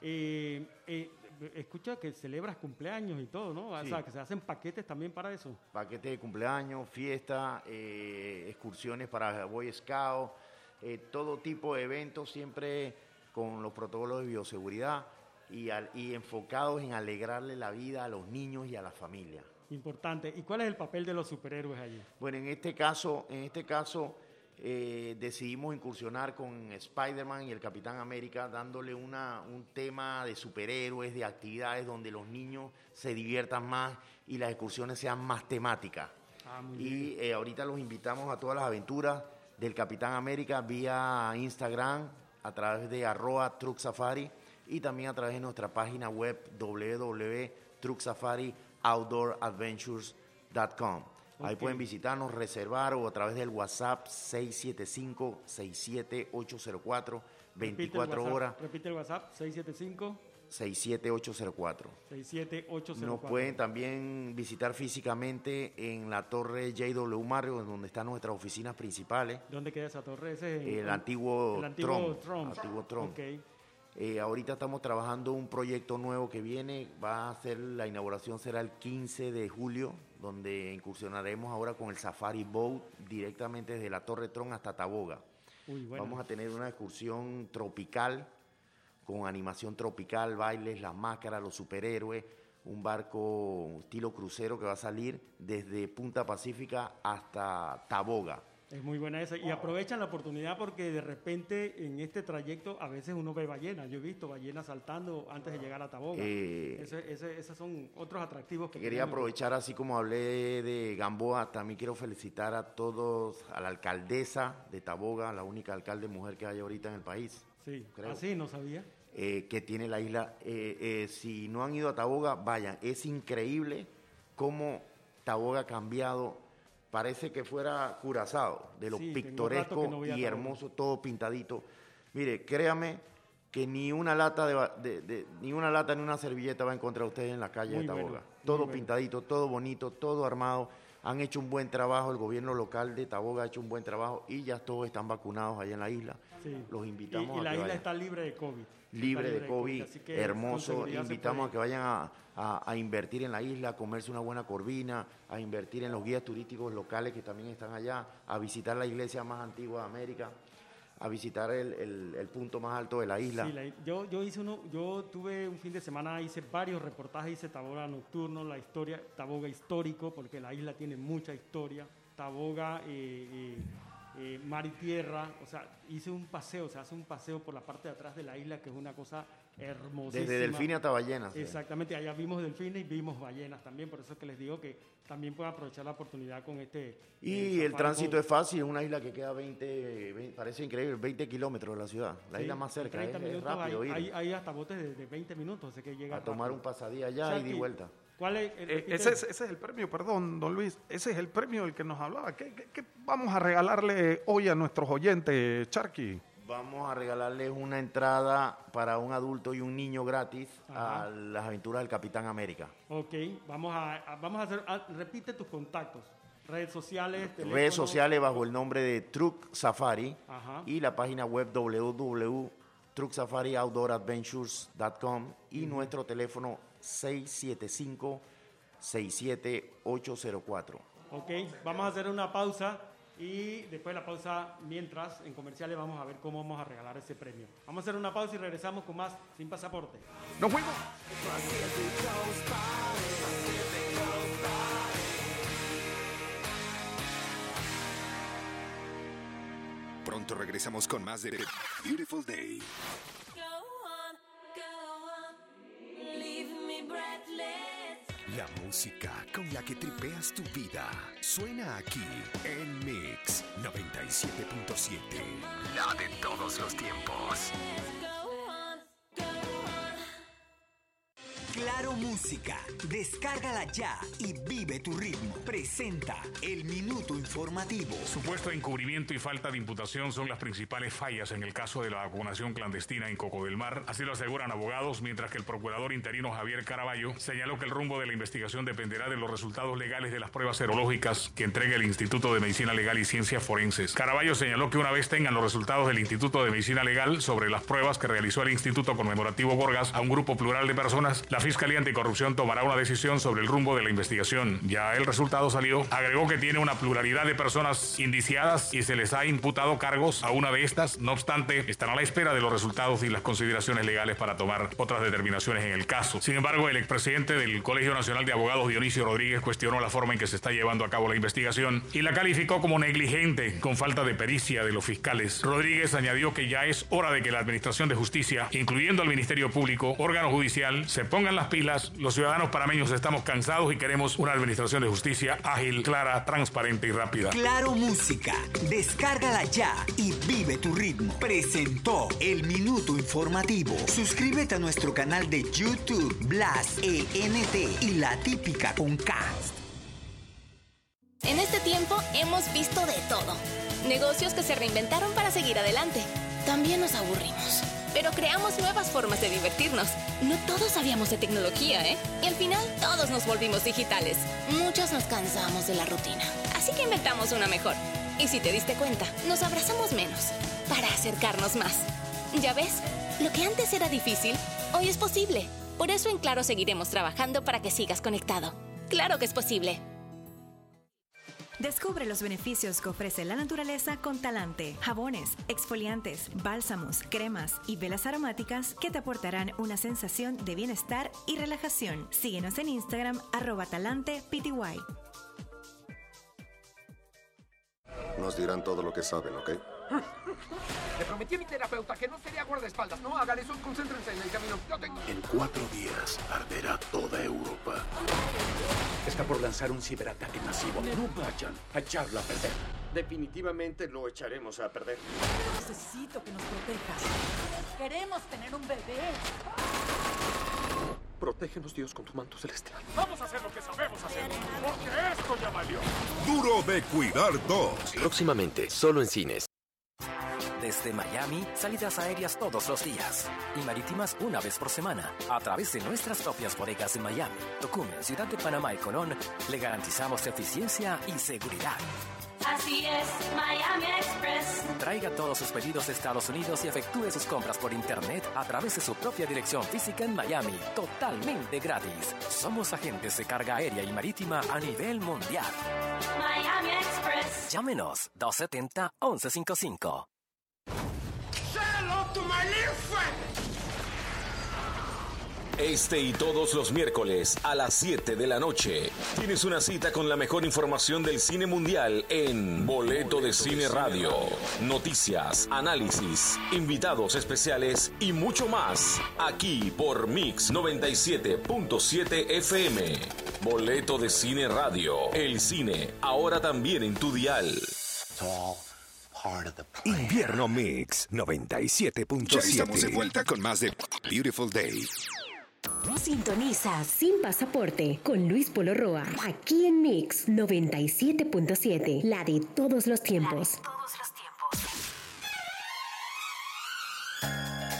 Eh, eh, escucha que celebras cumpleaños y todo, ¿no? O Sí. sea, que se hacen paquetes también para eso. paquetes de cumpleaños, fiesta, eh, excursiones para Boy Scout, eh, todo tipo de eventos, siempre con los protocolos de bioseguridad y, al- y enfocados en alegrarle la vida a los niños y a la familia. Importante. ¿Y cuál es el papel de los superhéroes allí? Bueno, en este caso, en este caso eh, decidimos incursionar con Spider-Man y el Capitán América, dándole una, un tema de superhéroes, de actividades donde los niños se diviertan más y las excursiones sean más temáticas. Ah, Y eh, ahorita los invitamos a todas las aventuras del Capitán América vía Instagram, a través de arroba Truck Safari y también a través de nuestra página web www.trucksafarioutdooradventures.com. Ahí pueden visitarnos, reservar o a través del WhatsApp 675-67804, 24 Repite el horas, Repite el WhatsApp, 675 67804. 67804. Nos pueden también visitar físicamente en la torre JW Mario, en donde están nuestras oficinas principales. ¿Dónde queda esa torre? Ese es El antiguo, el antiguo. Trump. Antiguo. Ok. Eh, ahorita estamos trabajando un proyecto nuevo que viene. Va a ser, la inauguración será el 15 de julio, donde incursionaremos ahora con el Safari Boat directamente desde la Torre Tron hasta Taboga. Uy, bueno. Vamos a tener una excursión tropical, con animación tropical, bailes, las máscaras, los superhéroes, un barco estilo crucero que va a salir desde Punta Pacífica hasta Taboga. Es muy buena esa. Y aprovechan la oportunidad porque de repente en este trayecto a veces uno ve ballenas. Yo he visto ballenas saltando antes de llegar a Taboga. Eh, Ese- ese- esos son otros atractivos que Quería tenemos. aprovechar, así como hablé de Gamboa, también quiero felicitar a todos, a la alcaldesa de Taboga, la única alcalde mujer que hay ahorita en el país. Sí, creo. así no sabía. eh, que tiene la isla. Eh, eh, si no han ido a Taboga, vayan. Es increíble cómo Taboga ha cambiado. Parece que fuera Curazao, de lo Sí, no a y hermoso, todo pintadito. Mire, créame que ni una lata de, de- de- ni una lata ni una servilleta va a encontrar ustedes en la calle Muy de Taboga. bueno, todo bueno. pintadito, todo bonito, todo armado. Han hecho un buen trabajo, el gobierno local de Taboga ha hecho un buen trabajo y ya todos están vacunados allá en la isla. Sí. Los invitamos y, y a la que isla vayan. está libre de COVID. libre de COVID, hermoso. Invitamos a que vayan a, a- a invertir en la isla, a comerse una buena corvina, a invertir en los guías turísticos locales que también están allá, a visitar la iglesia más antigua de América, a visitar el, el- el punto más alto de la isla. Yo, yo hice uno, yo tuve un fin de semana, hice varios reportajes, hice Taboga nocturno, la historia, Taboga histórico, porque la isla tiene mucha historia, Taboga eh, eh, eh, mar y tierra, o sea, hice un paseo, se hace un paseo por la parte de atrás de la isla que es una cosa hermosísima. Desde delfines hasta ballenas. sí. Exactamente, allá vimos delfines y vimos ballenas también, por eso es que les digo que también pueden aprovechar la oportunidad con este... Y eh, el tránsito con- es fácil, es una isla que queda 20, 20 parece increíble, 20 kilómetros de la ciudad, la Sí, isla más cerca, 30 es, es minutos, rápido hay, ir hay, hay hasta botes de, de 20 minutos, así que llega a tomar un pasadía allá y de vuelta. ¿Cuál es? el- Eh, ese, es, ese es el premio, perdón, don Luis. Ese es el premio del que nos hablaba. ¿Qué, qué- qué vamos a regalarle hoy a nuestros oyentes, Charqui? Vamos a regalarles una entrada para un adulto y un niño gratis Ajá. a las aventuras del Capitán América. Ok, vamos a, a- vamos a hacer, repite tus contactos, redes sociales, teléfono. Redes sociales bajo el nombre de Truck Safari Ajá. y la página web www.trucksafariOutdoorAdventures.com y nuestro teléfono 675-67804. Ok, vamos a hacer una pausa y después de la pausa, mientras en comerciales vamos a ver cómo vamos a regalar ese premio. Vamos a hacer una pausa y regresamos con más sin pasaporte. ¡Nos fuimos! Pronto regresamos con más de Beautiful Day. La música con la que tripeas tu vida suena aquí en Mix 97.7. La de todos los tiempos. Claro Música, descárgala ya y vive tu ritmo. Presenta el minuto informativo. Supuesto encubrimiento y falta de imputación son las principales fallas en el caso de la vacunación clandestina en Coco del Mar. Así lo aseguran abogados, mientras que el procurador interino Javier Caraballo señaló que el rumbo de la investigación dependerá de los resultados legales de las pruebas serológicas que entregue el Instituto de Medicina Legal y Ciencias Forenses. Caraballo señaló que una vez tengan los resultados del Instituto de Medicina Legal sobre las pruebas que realizó el Instituto Conmemorativo Gorgas a un grupo plural de personas, la Fiscalía Anticorrupción tomará una decisión sobre el rumbo de la investigación. Ya el resultado salió. Agregó que tiene una pluralidad de personas indiciadas y se les ha imputado cargos a una de estas. No obstante, están a la espera de los resultados y las consideraciones legales para tomar otras determinaciones en el caso. Sin embargo, el expresidente del Colegio Nacional de Abogados, Dionisio Rodríguez, cuestionó la forma en que se está llevando a cabo la investigación y la calificó como negligente, con falta de pericia de los fiscales. Rodríguez añadió que ya es hora de que la Administración de Justicia, incluyendo al Ministerio Público, órgano judicial, se pongan las pilas. Los ciudadanos panameños estamos cansados y queremos una Administración de Justicia ágil, clara, transparente y rápida. Claro Música, descárgala ya y vive tu ritmo. Presentó el minuto informativo. Suscríbete a nuestro canal de YouTube, Blas ENT y la típica con K. En este tiempo hemos visto de todo. Negocios que se reinventaron para seguir adelante. También nos aburrimos. Pero creamos nuevas formas de divertirnos. No todos sabíamos de tecnología, ¿eh? Y al final todos nos volvimos digitales. Muchos nos cansamos de la rutina. Así que inventamos una mejor. Y si te diste cuenta, nos abrazamos menos para acercarnos más. ¿Ya ves? Lo que antes era difícil, hoy es posible. Por eso en Claro seguiremos trabajando para que sigas conectado. Claro que es posible. Descubre los beneficios que ofrece la naturaleza con Talante. Jabones, exfoliantes, bálsamos, cremas y velas aromáticas que te aportarán una sensación de bienestar y relajación. Síguenos en Instagram, arroba Talante PTY. Nos dirán todo lo que saben, ¿ok? Le prometí a mi terapeuta que no sería guardaespaldas. No hagan eso, concéntrense en el camino. Yo tengo. En cuatro días arderá toda Europa. Está por lanzar un ciberataque masivo. No vayan a echarlo a perder. Definitivamente lo echaremos a perder. Necesito que nos protejas. Queremos tener un bebé. Protégenos, Dios, con tu manto celestial. Vamos a hacer lo que sabemos hacer, porque esto ya valió. Duro de cuidar dos. Próximamente, solo en cines. Desde Miami, salidas aéreas todos los días y marítimas una vez por semana a través de nuestras propias bodegas en Miami, Tocumen, Ciudad de Panamá y Colón, le garantizamos eficiencia y seguridad. Así es, Miami Express. Traiga todos sus pedidos de Estados Unidos y efectúe sus compras por internet a través de su propia dirección física en Miami, totalmente gratis. Somos agentes de carga aérea y marítima a nivel mundial. Miami Express. Llámenos 270-1155. Este y todos los miércoles a las 7 de la noche tienes una cita con la mejor información del cine mundial en Boleto de Cine Radio. Noticias, análisis, invitados especiales y mucho más aquí por Mix 97.7 FM. Boleto de Cine Radio. El cine ahora también en tu dial. Invierno Mix 97.7. Ya estamos de vuelta con más de Beautiful Day. Sintoniza Sin Pasaporte con Luis Polo Roa, aquí en Mix 97.7, la de todos los tiempos.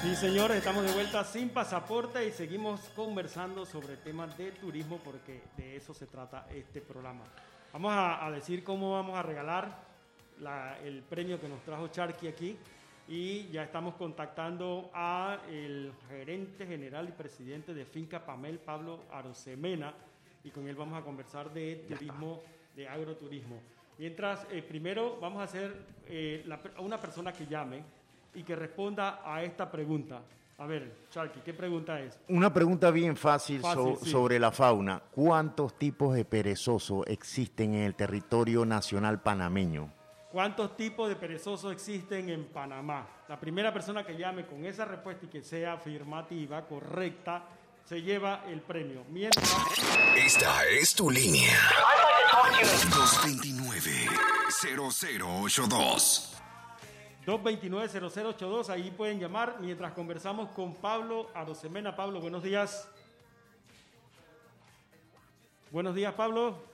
Sí, señores, estamos de vuelta sin pasaporte y seguimos conversando sobre temas de turismo porque de eso se trata este programa. Vamos a, a decir cómo vamos a regalar la- el premio que nos trajo Charqui aquí y ya estamos contactando a el gerente general y presidente de Finca Pamel, Pablo Arosemena, y con él vamos a conversar de turismo, de agroturismo. Mientras, eh, primero vamos a hacer eh, la una persona que llame y que responda a esta pregunta. A ver, Charqui, ¿qué pregunta es? Una pregunta bien fácil, Fácil, so- sí. sobre la fauna. ¿Cuántos tipos de perezoso existen en el territorio nacional panameño? ¿Cuántos tipos de perezosos existen en Panamá? La primera persona que llame con esa respuesta y que sea afirmativa, correcta, se lleva el premio. Mientras, Esta es tu línea. 229-0082. 229-0082, ahí pueden llamar mientras conversamos con Pablo Arosemena. Pablo, buenos días. Buenos días, Pablo.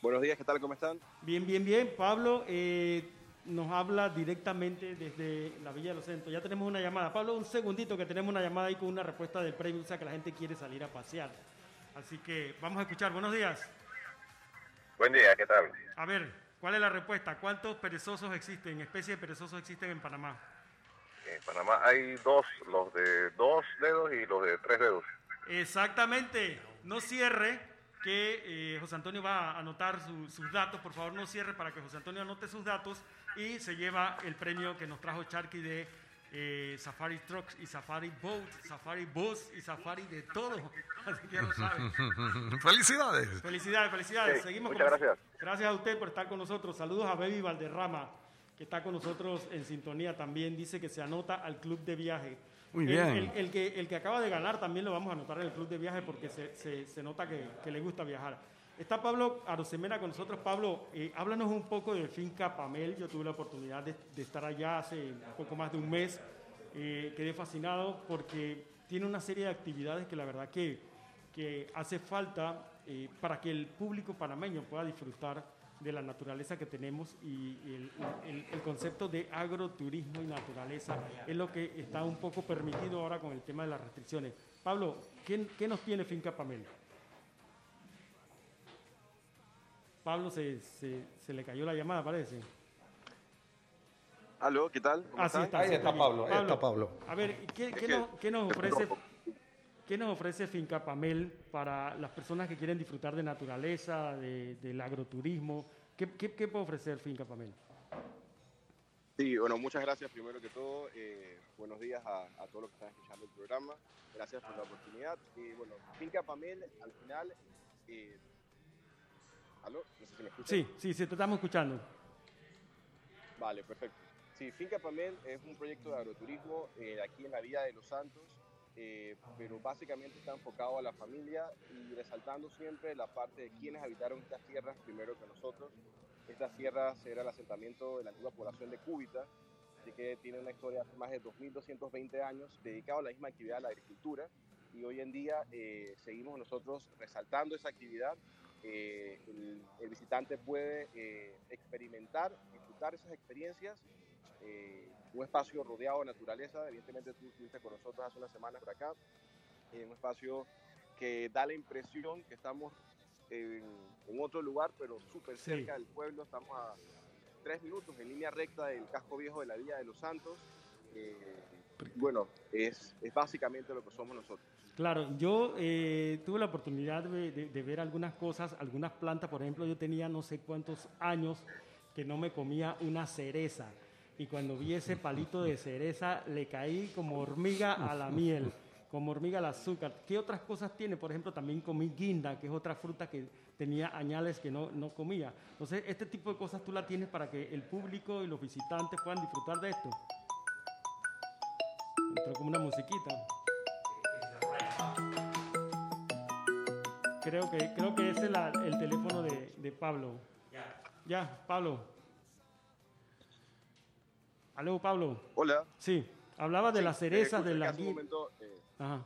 Buenos días, ¿qué tal? ¿Cómo están? Bien, bien, bien. Pablo eh, nos habla directamente desde la Villa de los Centros. Ya tenemos una llamada. Pablo, un segundito que tenemos una llamada ahí con una respuesta del premio, o sea que la gente quiere salir a pasear. Así que vamos a escuchar. Buenos días. Buen día, ¿qué tal? A ver, ¿cuál es la respuesta? ¿Cuántos perezosos existen, especies de perezosos existen en Panamá? En Panamá hay dos, los de dos dedos y los de tres dedos. Exactamente. No cierre, que eh, José Antonio va a anotar su- sus datos. Por favor, no cierre para que José Antonio anote sus datos y se lleva el premio que nos trajo Charqui de eh, Safari Trucks y Safari Boat, Safari Bus y Safari de todo. Así que ya lo saben. Felicidades. Felicidades, felicidades. Sí, Seguimos muchas con- gracias. Gracias a usted por estar con nosotros. Saludos a Baby Valderrama, que está con nosotros en sintonía también. Dice que se anota al club de viaje. Muy El- bien. El, el que, el que acaba de ganar también lo vamos a anotar en el club de viaje porque se, se- se nota que, que le gusta viajar. Está Pablo Arosemena con nosotros. Pablo, eh, háblanos un poco de Finca Pamel. Yo tuve la oportunidad de, de estar allá hace un poco más de un mes. Eh, quedé fascinado porque tiene una serie de actividades que la verdad que, que hace falta eh, para que el público panameño pueda disfrutar de la naturaleza que tenemos y el, el- el concepto de agroturismo y naturaleza es lo que está un poco permitido ahora con el tema de las restricciones. Pablo, ¿qué, qué nos tiene Finca Pamel? Pablo se, se- se le cayó la llamada, parece. Aló, ¿qué tal? ¿Cómo Ah, sí, están? está, sí, está bien. A ver, ¿qué, qué nos, qué nos ofrece, qué nos ofrece Finca Pamel para las personas que quieren disfrutar de naturaleza, de- del agroturismo? ¿Qué, qué, qué puede ofrecer Finca Pamel? Sí, bueno, muchas gracias primero que todo. eh, buenos días a, a todos los que están escuchando el programa. Gracias por la oportunidad. Y bueno, Finca Pamel, al final... eh, ¿Aló? No sé si me escuchan. Sí, sí, sí, te estamos escuchando. Vale, perfecto. Sí, Finca Pamel es un proyecto de agroturismo eh, aquí en la Villa de los Santos, eh, pero básicamente está enfocado a la familia y resaltando siempre la parte de quienes habitaron estas tierras primero que nosotros. Estas tierras era el asentamiento de la antigua población de Cúbita, así que tiene una historia de más de 2.220 años dedicado a la misma actividad, a la agricultura, y hoy en día eh, seguimos nosotros resaltando esa actividad. Eh, el, visitante puede eh, experimentar, disfrutar esas experiencias un espacio rodeado de naturaleza. Evidentemente tú estuviste con nosotros hace unas semanas por acá. en un espacio que da la impresión que estamos en, en otro lugar, pero súper cerca del pueblo. Estamos a tres minutos en línea recta del casco viejo de la Villa de los Santos. Eh, bueno, es, es básicamente lo que somos nosotros. Claro, yo eh, tuve la oportunidad de, de- de ver algunas cosas, algunas plantas, por ejemplo, yo tenía no sé cuántos años que no me comía una cereza y cuando vi ese palito de cereza le caí como hormiga a la miel, como hormiga al azúcar. ¿Qué otras cosas tiene? Por ejemplo, también comí guinda, que es otra fruta que tenía añales que no, no comía. Entonces, este tipo de cosas tú la tienes para que el público y los visitantes puedan disfrutar de esto. Entró como una musiquita. Creo que, creo que ese es la- el teléfono de, de Pablo. Ya. Ya, Pablo. Aló, Pablo. Hola. Sí, hablaba de Sí, las eh, cerezas, de las hace un gui- momento, eh, Ajá.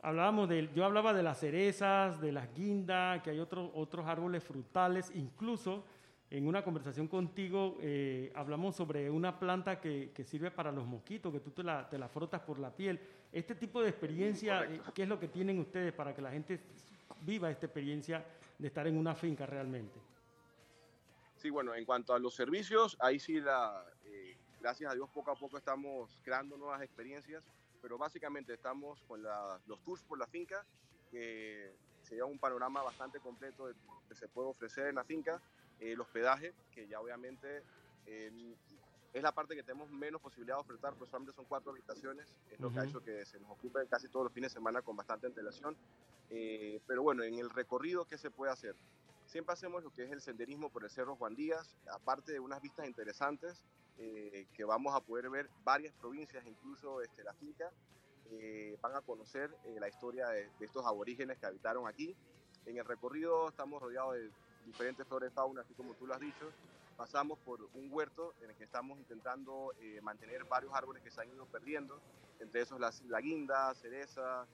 Hablábamos de, yo hablaba de las cerezas, de las guindas, que hay otros otros árboles frutales, incluso en una conversación contigo eh, hablamos sobre una planta que, que sirve para los mosquitos, que tú te la, te la frotas por la piel. Este tipo de experiencia, eh, ¿qué es lo que tienen ustedes para que la gente viva esta experiencia de estar en una finca realmente? Sí, bueno, en cuanto a los servicios, ahí sí, la, eh, gracias a Dios, poco a poco estamos creando nuevas experiencias, pero básicamente estamos con la- los tours por la finca, que sería un panorama bastante completo de lo que se puede ofrecer en la finca, el hospedaje, que ya obviamente eh, es la parte que tenemos menos posibilidad de ofertar, pues solamente son cuatro habitaciones, es lo que ha hecho que se nos ocupe casi todos los fines de semana con bastante antelación. Eh, pero bueno, en el recorrido, ¿qué se puede hacer? Siempre hacemos lo que es el senderismo por el Cerro Juan Díaz, aparte de unas vistas interesantes eh, que vamos a poder ver varias provincias, incluso este, la finca, eh, van a conocer eh, la historia de, de estos aborígenes que habitaron aquí. En el recorrido estamos rodeados de diferentes flora y fauna, así como tú lo has dicho. Pasamos por un huerto en el que estamos intentando eh, mantener varios árboles que se han ido perdiendo, entre esos la, la guinda, cereza,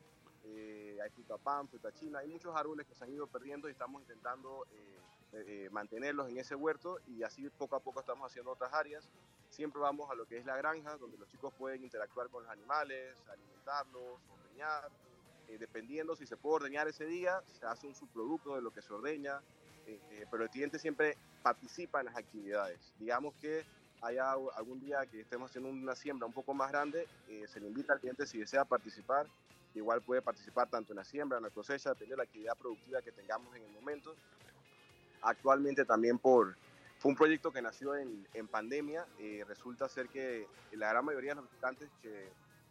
eh, hay fruta pan, fruta china, hay muchos árboles que se han ido perdiendo y estamos intentando eh, eh, mantenerlos en ese huerto y así poco a poco estamos haciendo otras áreas. Siempre vamos a lo que es la granja, donde los chicos pueden interactuar con los animales, alimentarlos, ordeñar. Eh, dependiendo si se puede ordeñar ese día, se hace un subproducto de lo que se ordeña, eh, eh, pero el cliente siempre participa en las actividades. Digamos que haya algún día que estemos haciendo una siembra un poco más grande, eh, se le invita al cliente si desea participar. Igual puede participar tanto en la siembra, en la cosecha, depende de la actividad productiva que tengamos en el momento. Actualmente también por, fue un proyecto que nació en, en pandemia. eh, resulta ser que la gran mayoría de los visitantes que,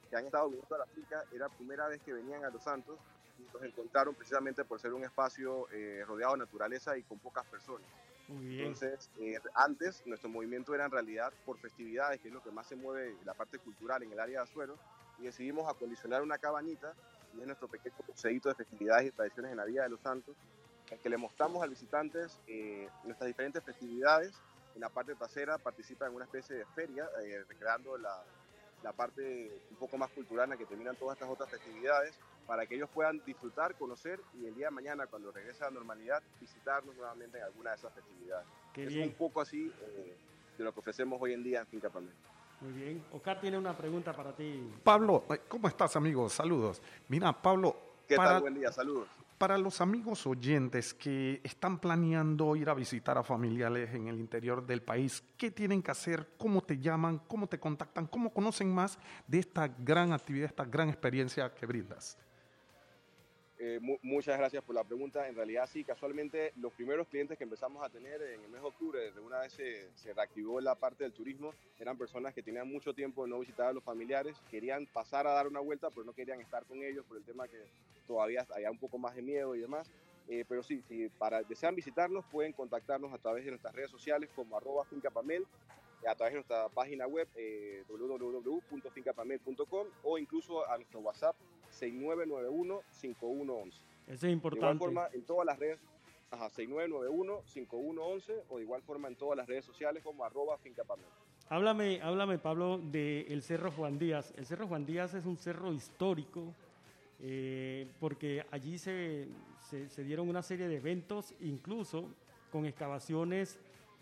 que han estado viniendo a la finca era la primera vez que venían a Los Santos y los encontraron precisamente por ser un espacio eh, rodeado de naturaleza y con pocas personas. Muy bien. Entonces, eh, antes nuestro movimiento era en realidad por festividades, que es lo que más se mueve la parte cultural en el área de Azuero, y decidimos acondicionar una cabañita, y es nuestro pequeño museito de festividades y tradiciones en la Villa de los Santos, en que le mostramos a los visitantes eh, nuestras diferentes festividades. En la parte trasera participa en una especie de feria, eh, recreando la, la parte un poco más cultural en la que terminan todas estas otras festividades, para que ellos puedan disfrutar, conocer y el día de mañana, cuando regrese a la normalidad, visitarnos nuevamente en alguna de esas festividades. Qué es bien. un poco así eh, de lo que ofrecemos hoy en día en Finca Palmer. Muy bien. Oscar tiene una pregunta para ti. Pablo, eh, ¿cómo estás, amigo? Saludos. Mira, Pablo, ¿Qué para, tal? Buen día, saludos. para los amigos oyentes que están planeando ir a visitar a familiares en el interior del país, ¿qué tienen que hacer? ¿Cómo te llaman? ¿Cómo te contactan? ¿Cómo conocen más de esta gran actividad, esta gran experiencia que brindas? Eh, mu- muchas gracias por la pregunta. En realidad, sí, casualmente los primeros clientes que empezamos a tener en el mes de octubre, desde una vez se, reactivó la parte del turismo, eran personas que tenían mucho tiempo de no visitar a los familiares, querían pasar a dar una vuelta, pero no querían estar con ellos por el tema que todavía había un poco más de miedo y demás. Eh, pero sí, si desean visitarnos, pueden contactarnos a través de nuestras redes sociales como arroba fincapamel, a través de nuestra página web eh, www.fincapamel.com o incluso a nuestro WhatsApp 6991-5111. Eso es De igual importante. forma, en todas las redes, ajá, 6991-5111 o de igual forma en todas las redes sociales como arroba fincapamel. Háblame, háblame, Pablo, del Cerro Juan Díaz. El Cerro Juan Díaz es un cerro histórico eh, porque allí se, se- se dieron una serie de eventos, incluso con excavaciones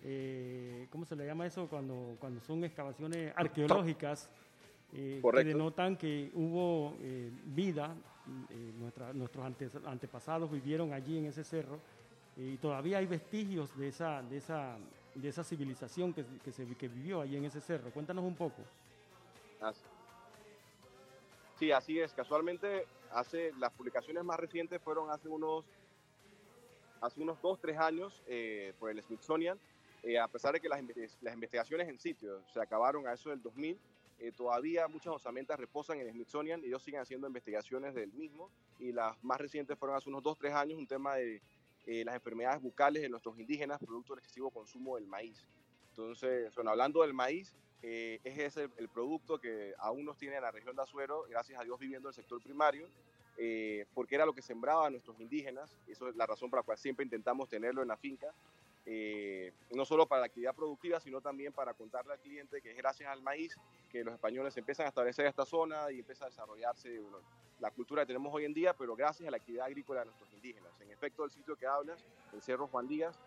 eh, ¿cómo se le llama eso? Cuando, cuando son excavaciones arqueológicas eh, que denotan que hubo eh, vida, eh, nuestra- nuestros antepasados vivieron allí en ese cerro eh, y todavía hay vestigios de esa, de esa, de esa civilización que, que, se, que vivió allí en ese cerro. Cuéntanos un poco. Sí, así es. Casualmente, hace las publicaciones más recientes fueron hace unos, hace unos dos, tres años eh, por el Smithsonian. A pesar de que las, las investigaciones en sitio se acabaron a eso del 2000, eh, todavía muchas osamentas reposan en Smithsonian y ellos siguen haciendo investigaciones del mismo. Y las más recientes fueron hace unos dos, tres años, un tema de eh, las enfermedades bucales de nuestros indígenas, producto del excesivo consumo del maíz. Entonces, bueno, hablando del maíz, eh, es ese el, el producto que aún nos tiene en la región de Azuero, gracias a Dios viviendo el sector primario, eh, porque era lo que sembraban nuestros indígenas, eso es la razón por la cual siempre intentamos tenerlo en la finca, eh, no solo para la actividad productiva, sino también para contarle al cliente que es gracias al maíz que los españoles empiezan a establecer esta zona y empieza a desarrollarse bueno, la cultura que tenemos hoy en día, pero gracias a la actividad agrícola de nuestros indígenas. En efecto, el sitio que hablas, el Cerro Juan Díaz,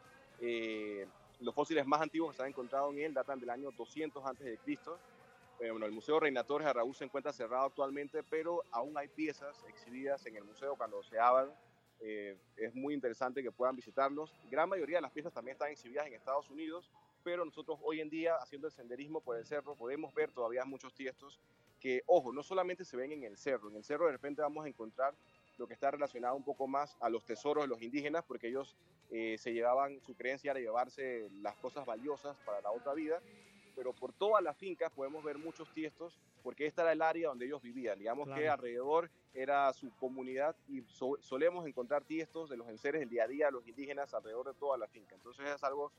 eh, los fósiles más antiguos que se han encontrado en él datan del año 200 antes de Cristo. Eh, bueno, el Museo Reina Torres de Raúl se encuentra cerrado actualmente, pero aún hay piezas exhibidas en el museo cuando se abran. Eh, es muy interesante que puedan visitarlos. Gran mayoría de las piezas también están exhibidas en Estados Unidos, pero nosotros hoy en día, haciendo el senderismo por el cerro, podemos ver todavía muchos tiestos que, ojo, no solamente se ven en el cerro. En el cerro de repente vamos a encontrar lo que está relacionado un poco más a los tesoros de los indígenas, porque ellos eh, se llevaban, su creencia era llevarse las cosas valiosas para la otra vida, pero por todas las fincas podemos ver muchos tiestos, porque esta era el área donde ellos vivían. Digamos que alrededor era su comunidad y so- solemos encontrar tiestos de los enseres del día a día de los indígenas alrededor de toda la finca. Entonces es algo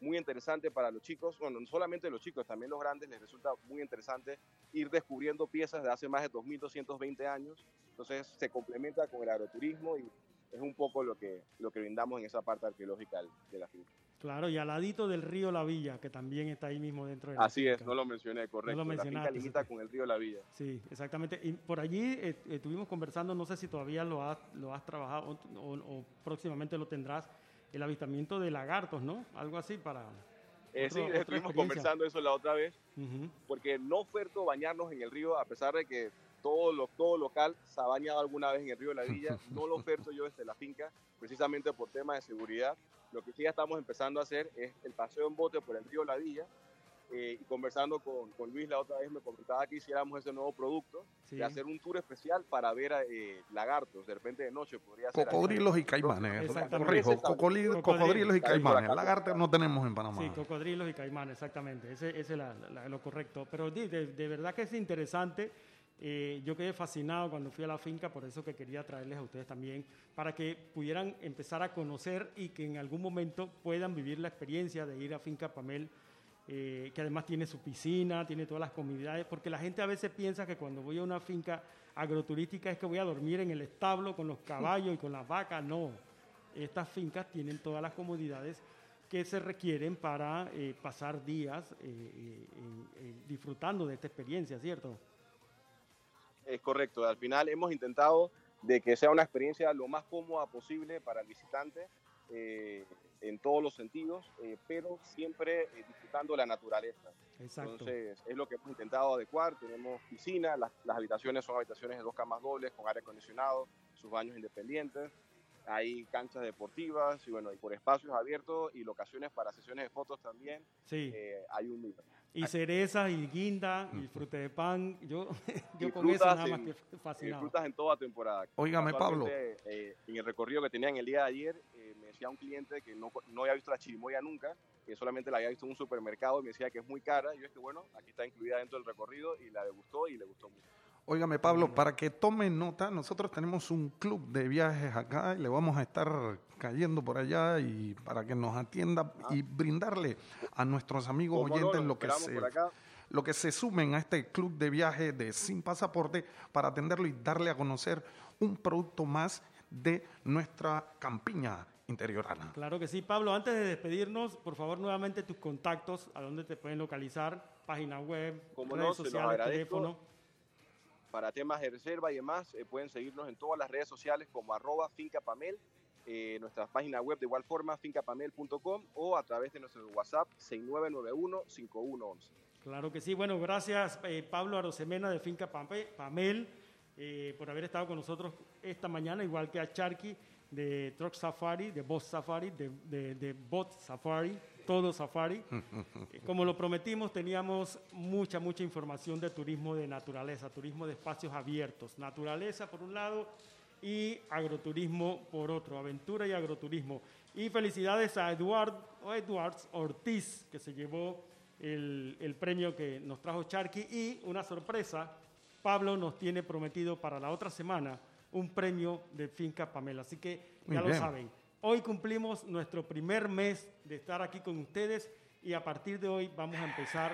muy interesante para los chicos, bueno, no solamente los chicos, también los grandes les resulta muy interesante ir descubriendo piezas de hace más de 2.220 años, entonces se complementa con el agroturismo y es un poco lo que, lo que brindamos en esa parte arqueológica de la finca. Claro, y al ladito del río La Villa, que también está ahí mismo dentro de la Así es, finca. no lo mencioné, correcto. lo la finca mencionaste, limita sí. con el río La Villa. Sí, exactamente. Y por allí eh, estuvimos conversando, no sé si todavía lo has, lo has trabajado o, o- o próximamente lo tendrás, el avistamiento de lagartos, ¿no? Algo así para... Eh, otro- sí, estuvimos conversando eso la otra vez, porque no oferto bañarnos en el río, a pesar de que todo, lo, todo local se ha bañado alguna vez en el río de la Villa, no lo oferto yo desde la finca, precisamente por temas de seguridad. Lo que sí ya estamos empezando a hacer es el paseo en bote por el río La Villa, eh, y conversando con, con Luis la otra vez me comentaba que hiciéramos ese nuevo producto, Sí. de hacer un tour especial para ver eh, lagartos, de repente de noche podría ser. Cocodrilos y caimanes. Corrijo, Ese cocoli- Cocodrilo. cocodrilos y caimanes. Lagartos no tenemos en Panamá. Sí, cocodrilos y caimanes, exactamente. Ese, ese es la- la- lo correcto. Pero de, de- de verdad que es interesante. Eh, yo quedé fascinado cuando fui a la finca, por eso que quería traerles a ustedes también, para que pudieran empezar a conocer y que en algún momento puedan vivir la experiencia de ir a Finca Pamel, eh, que además tiene su piscina, tiene todas las comodidades, porque la gente a veces piensa que cuando voy a una finca agroturística es que voy a dormir en el establo con los caballos y con las vacas. No, estas fincas tienen todas las comodidades que se requieren para eh, pasar días disfrutando de esta experiencia, ¿cierto? Es correcto, al final hemos intentado de que sea una experiencia lo más cómoda posible para el visitante eh, en todos los sentidos, eh, pero siempre eh, disfrutando la naturaleza. Exacto. Entonces es lo que hemos intentado adecuar, tenemos piscina, las, las habitaciones son habitaciones de dos camas dobles con aire acondicionado, sus baños independientes, hay canchas deportivas y bueno, y por espacios abiertos y locaciones para sesiones de fotos también, Sí. eh, hay un nivel. Y cerezas y guinda y frute de pan. Yo, yo Y con eso nada más en- que y fascinado. frutas en toda temporada. Óigame, Pablo. Eh, en el recorrido que tenían el día de ayer, eh, me decía un cliente que no, no había visto la chirimoya nunca, que solamente la había visto en un supermercado y me decía que es muy cara. Y yo es que, bueno, aquí está incluida dentro del recorrido y la degustó y le gustó mucho. Óigame, Pablo, para que tomen nota, nosotros tenemos un club de viajes acá y le vamos a estar cayendo por allá y para que nos atienda y brindarle a nuestros amigos oyentes lo que se lo que se sumen a este club de viaje de Sin Pasaporte para atenderlo y darle a conocer un producto más de nuestra campiña interiorana. Claro que sí. Pablo, antes de despedirnos, por favor, nuevamente tus contactos, a dónde te pueden localizar, página web, Como redes no, sociales, teléfono. Para temas de reserva y demás, eh, pueden seguirnos en todas las redes sociales como arroba fincapamel. Eh, nuestra página web de igual forma, fincapamel.com o a través de nuestro WhatsApp 6991-5111. Claro que sí. Bueno, gracias eh, Pablo Arosemena de Finca Pamel eh, por haber estado con nosotros esta mañana, igual que a Charky de Truck Safari, de Boss Safari, de, de, de Bot Safari, todo Safari. Eh, Como lo prometimos, teníamos mucha, mucha información de turismo de naturaleza, turismo de espacios abiertos. Naturaleza por un lado y agroturismo por otro, aventura y agroturismo. Y felicidades a Eduard, o Edwards Ortiz, que se llevó el, el premio que nos trajo Charky. Y una sorpresa, Pablo nos tiene prometido para la otra semana un premio de Finca Pamela. Así que Muy ya lo bien. saben. Hoy cumplimos nuestro primer mes de estar aquí con ustedes y a partir de hoy vamos a empezar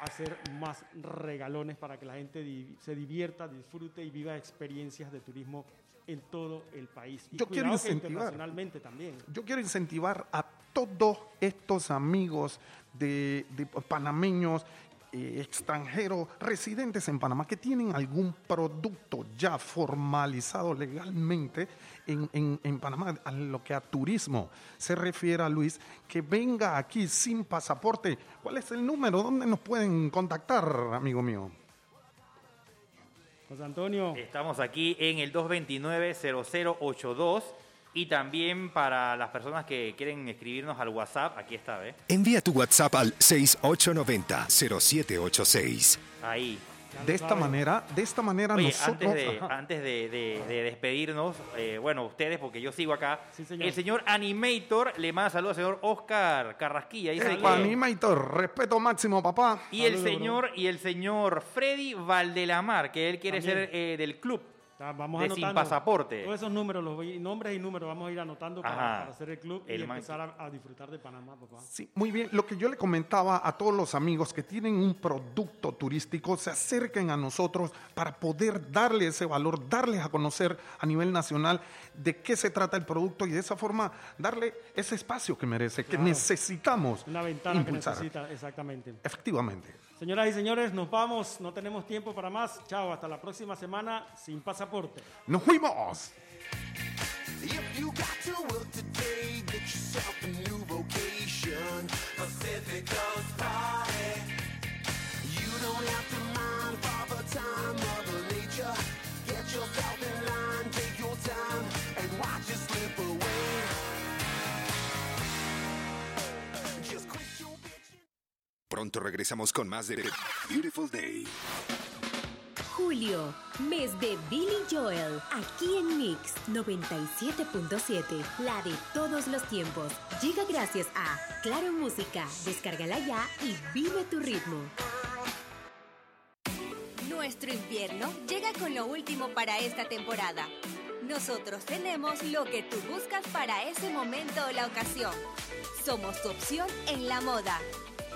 a hacer más regalones para que la gente se divierta, disfrute y viva experiencias de turismo en todo el país. Y Yo quiero incentivar. internacionalmente también. Yo quiero incentivar a todos estos amigos de, de panameños, eh, extranjeros, residentes en Panamá, que tienen algún producto ya formalizado legalmente en, en- en Panamá, a lo que a turismo se refiere Luis, que venga aquí sin pasaporte. ¿Cuál es el número? ¿Dónde nos pueden contactar, amigo mío? José Antonio. Estamos aquí en el 229-0082 y también para las personas que quieren escribirnos al WhatsApp, aquí está, ¿ves? Envía tu WhatsApp al 6890-0786. Ahí. De esta manera, de esta manera Oye, nosotros... antes, de, Ajá. antes de, de- de despedirnos, eh, bueno, ustedes, porque yo sigo acá, señor. el señor Animator le manda saludos al señor Oscar Carrasquilla. Dice Epa, que- Animator, respeto máximo, papá. y el señor y el señor Freddy Valdelamar, que él quiere También. ser eh, del club Vamos de sin pasaporte. Todos esos números, los nombres y números vamos a ir anotando para, hacer el club y El empezar a, a disfrutar de Panamá, papá. Sí, muy bien. Lo que yo le comentaba a todos los amigos que tienen un producto turístico, se acerquen a nosotros para poder darle ese valor, darles a conocer a nivel nacional de qué se trata el producto y de esa forma darle ese espacio que merece, que necesitamos Una ventana impulsar. que necesita, exactamente. Efectivamente. Señoras y señores, nos vamos, no tenemos tiempo para más. Chao, hasta la próxima semana sin pasaporte. ¡Nos fuimos! If you got to work today, get yourself a new vocation. Pacific Coast Party. You don't have to mind Father Time, Pronto regresamos con más de Beautiful Day. Julio, mes de Billy Joel, aquí en Mix 97.7, la de todos los tiempos. Llega gracias a Claro Música, descárgala ya y vive tu ritmo. Nuestro invierno llega con lo último para esta temporada. Nosotros tenemos lo que tú buscas para ese momento o la ocasión. Somos tu opción en la moda.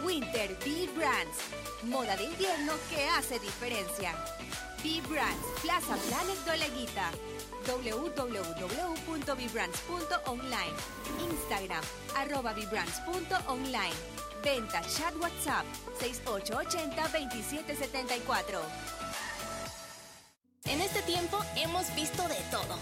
Winter Bee Brands. Moda de invierno que hace diferencia. Bee Brands, Plaza Planet Doleguita. www.bbrands.online. Instagram, arroba bbrands.online. Venta chat WhatsApp 6880-2774. En este tiempo hemos visto de todo.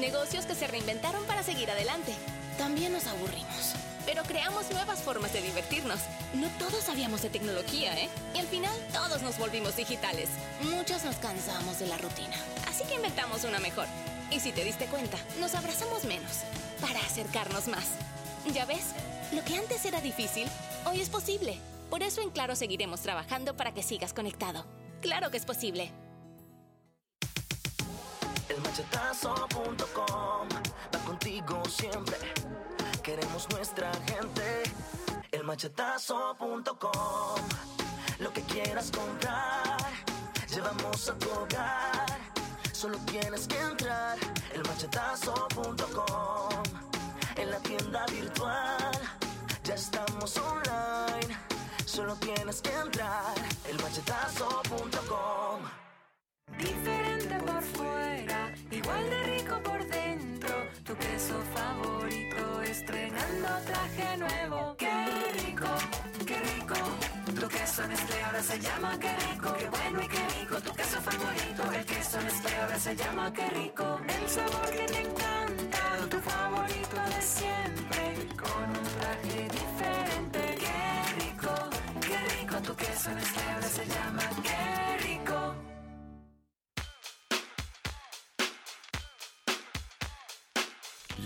Negocios que se reinventaron para seguir adelante. También nos aburrimos. Pero creamos nuevas formas de divertirnos. No todos sabíamos de tecnología, ¿eh? Y al final todos nos volvimos digitales. Muchos nos cansamos de la rutina. Así que inventamos una mejor. Y si te diste cuenta, nos abrazamos menos para acercarnos más. ¿Ya ves? Lo que antes era difícil, hoy es posible. Por eso en Claro seguiremos trabajando para que sigas conectado. Claro que es posible. Va contigo siempre. Queremos nuestra gente. Elmachetazo.com Lo que quieras comprar, llevamos a tu hogar. Solo tienes que entrar. Elmachetazo.com En la tienda virtual, ya estamos online. Solo tienes que entrar. Elmachetazo.com Diferente por fuera, igual de rico por dentro. Tu queso favorito, estrenando traje nuevo. ¡Qué rico, qué rico! Tu queso Nestlé ahora se llama Qué rico, qué bueno y qué rico. Tu queso favorito, el queso Nestlé ahora se llama Qué rico. El sabor que te encanta, tu favorito de siempre, con un traje diferente. ¡Qué rico, qué rico! Tu queso Nestlé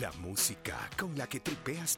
La música con la que tripeas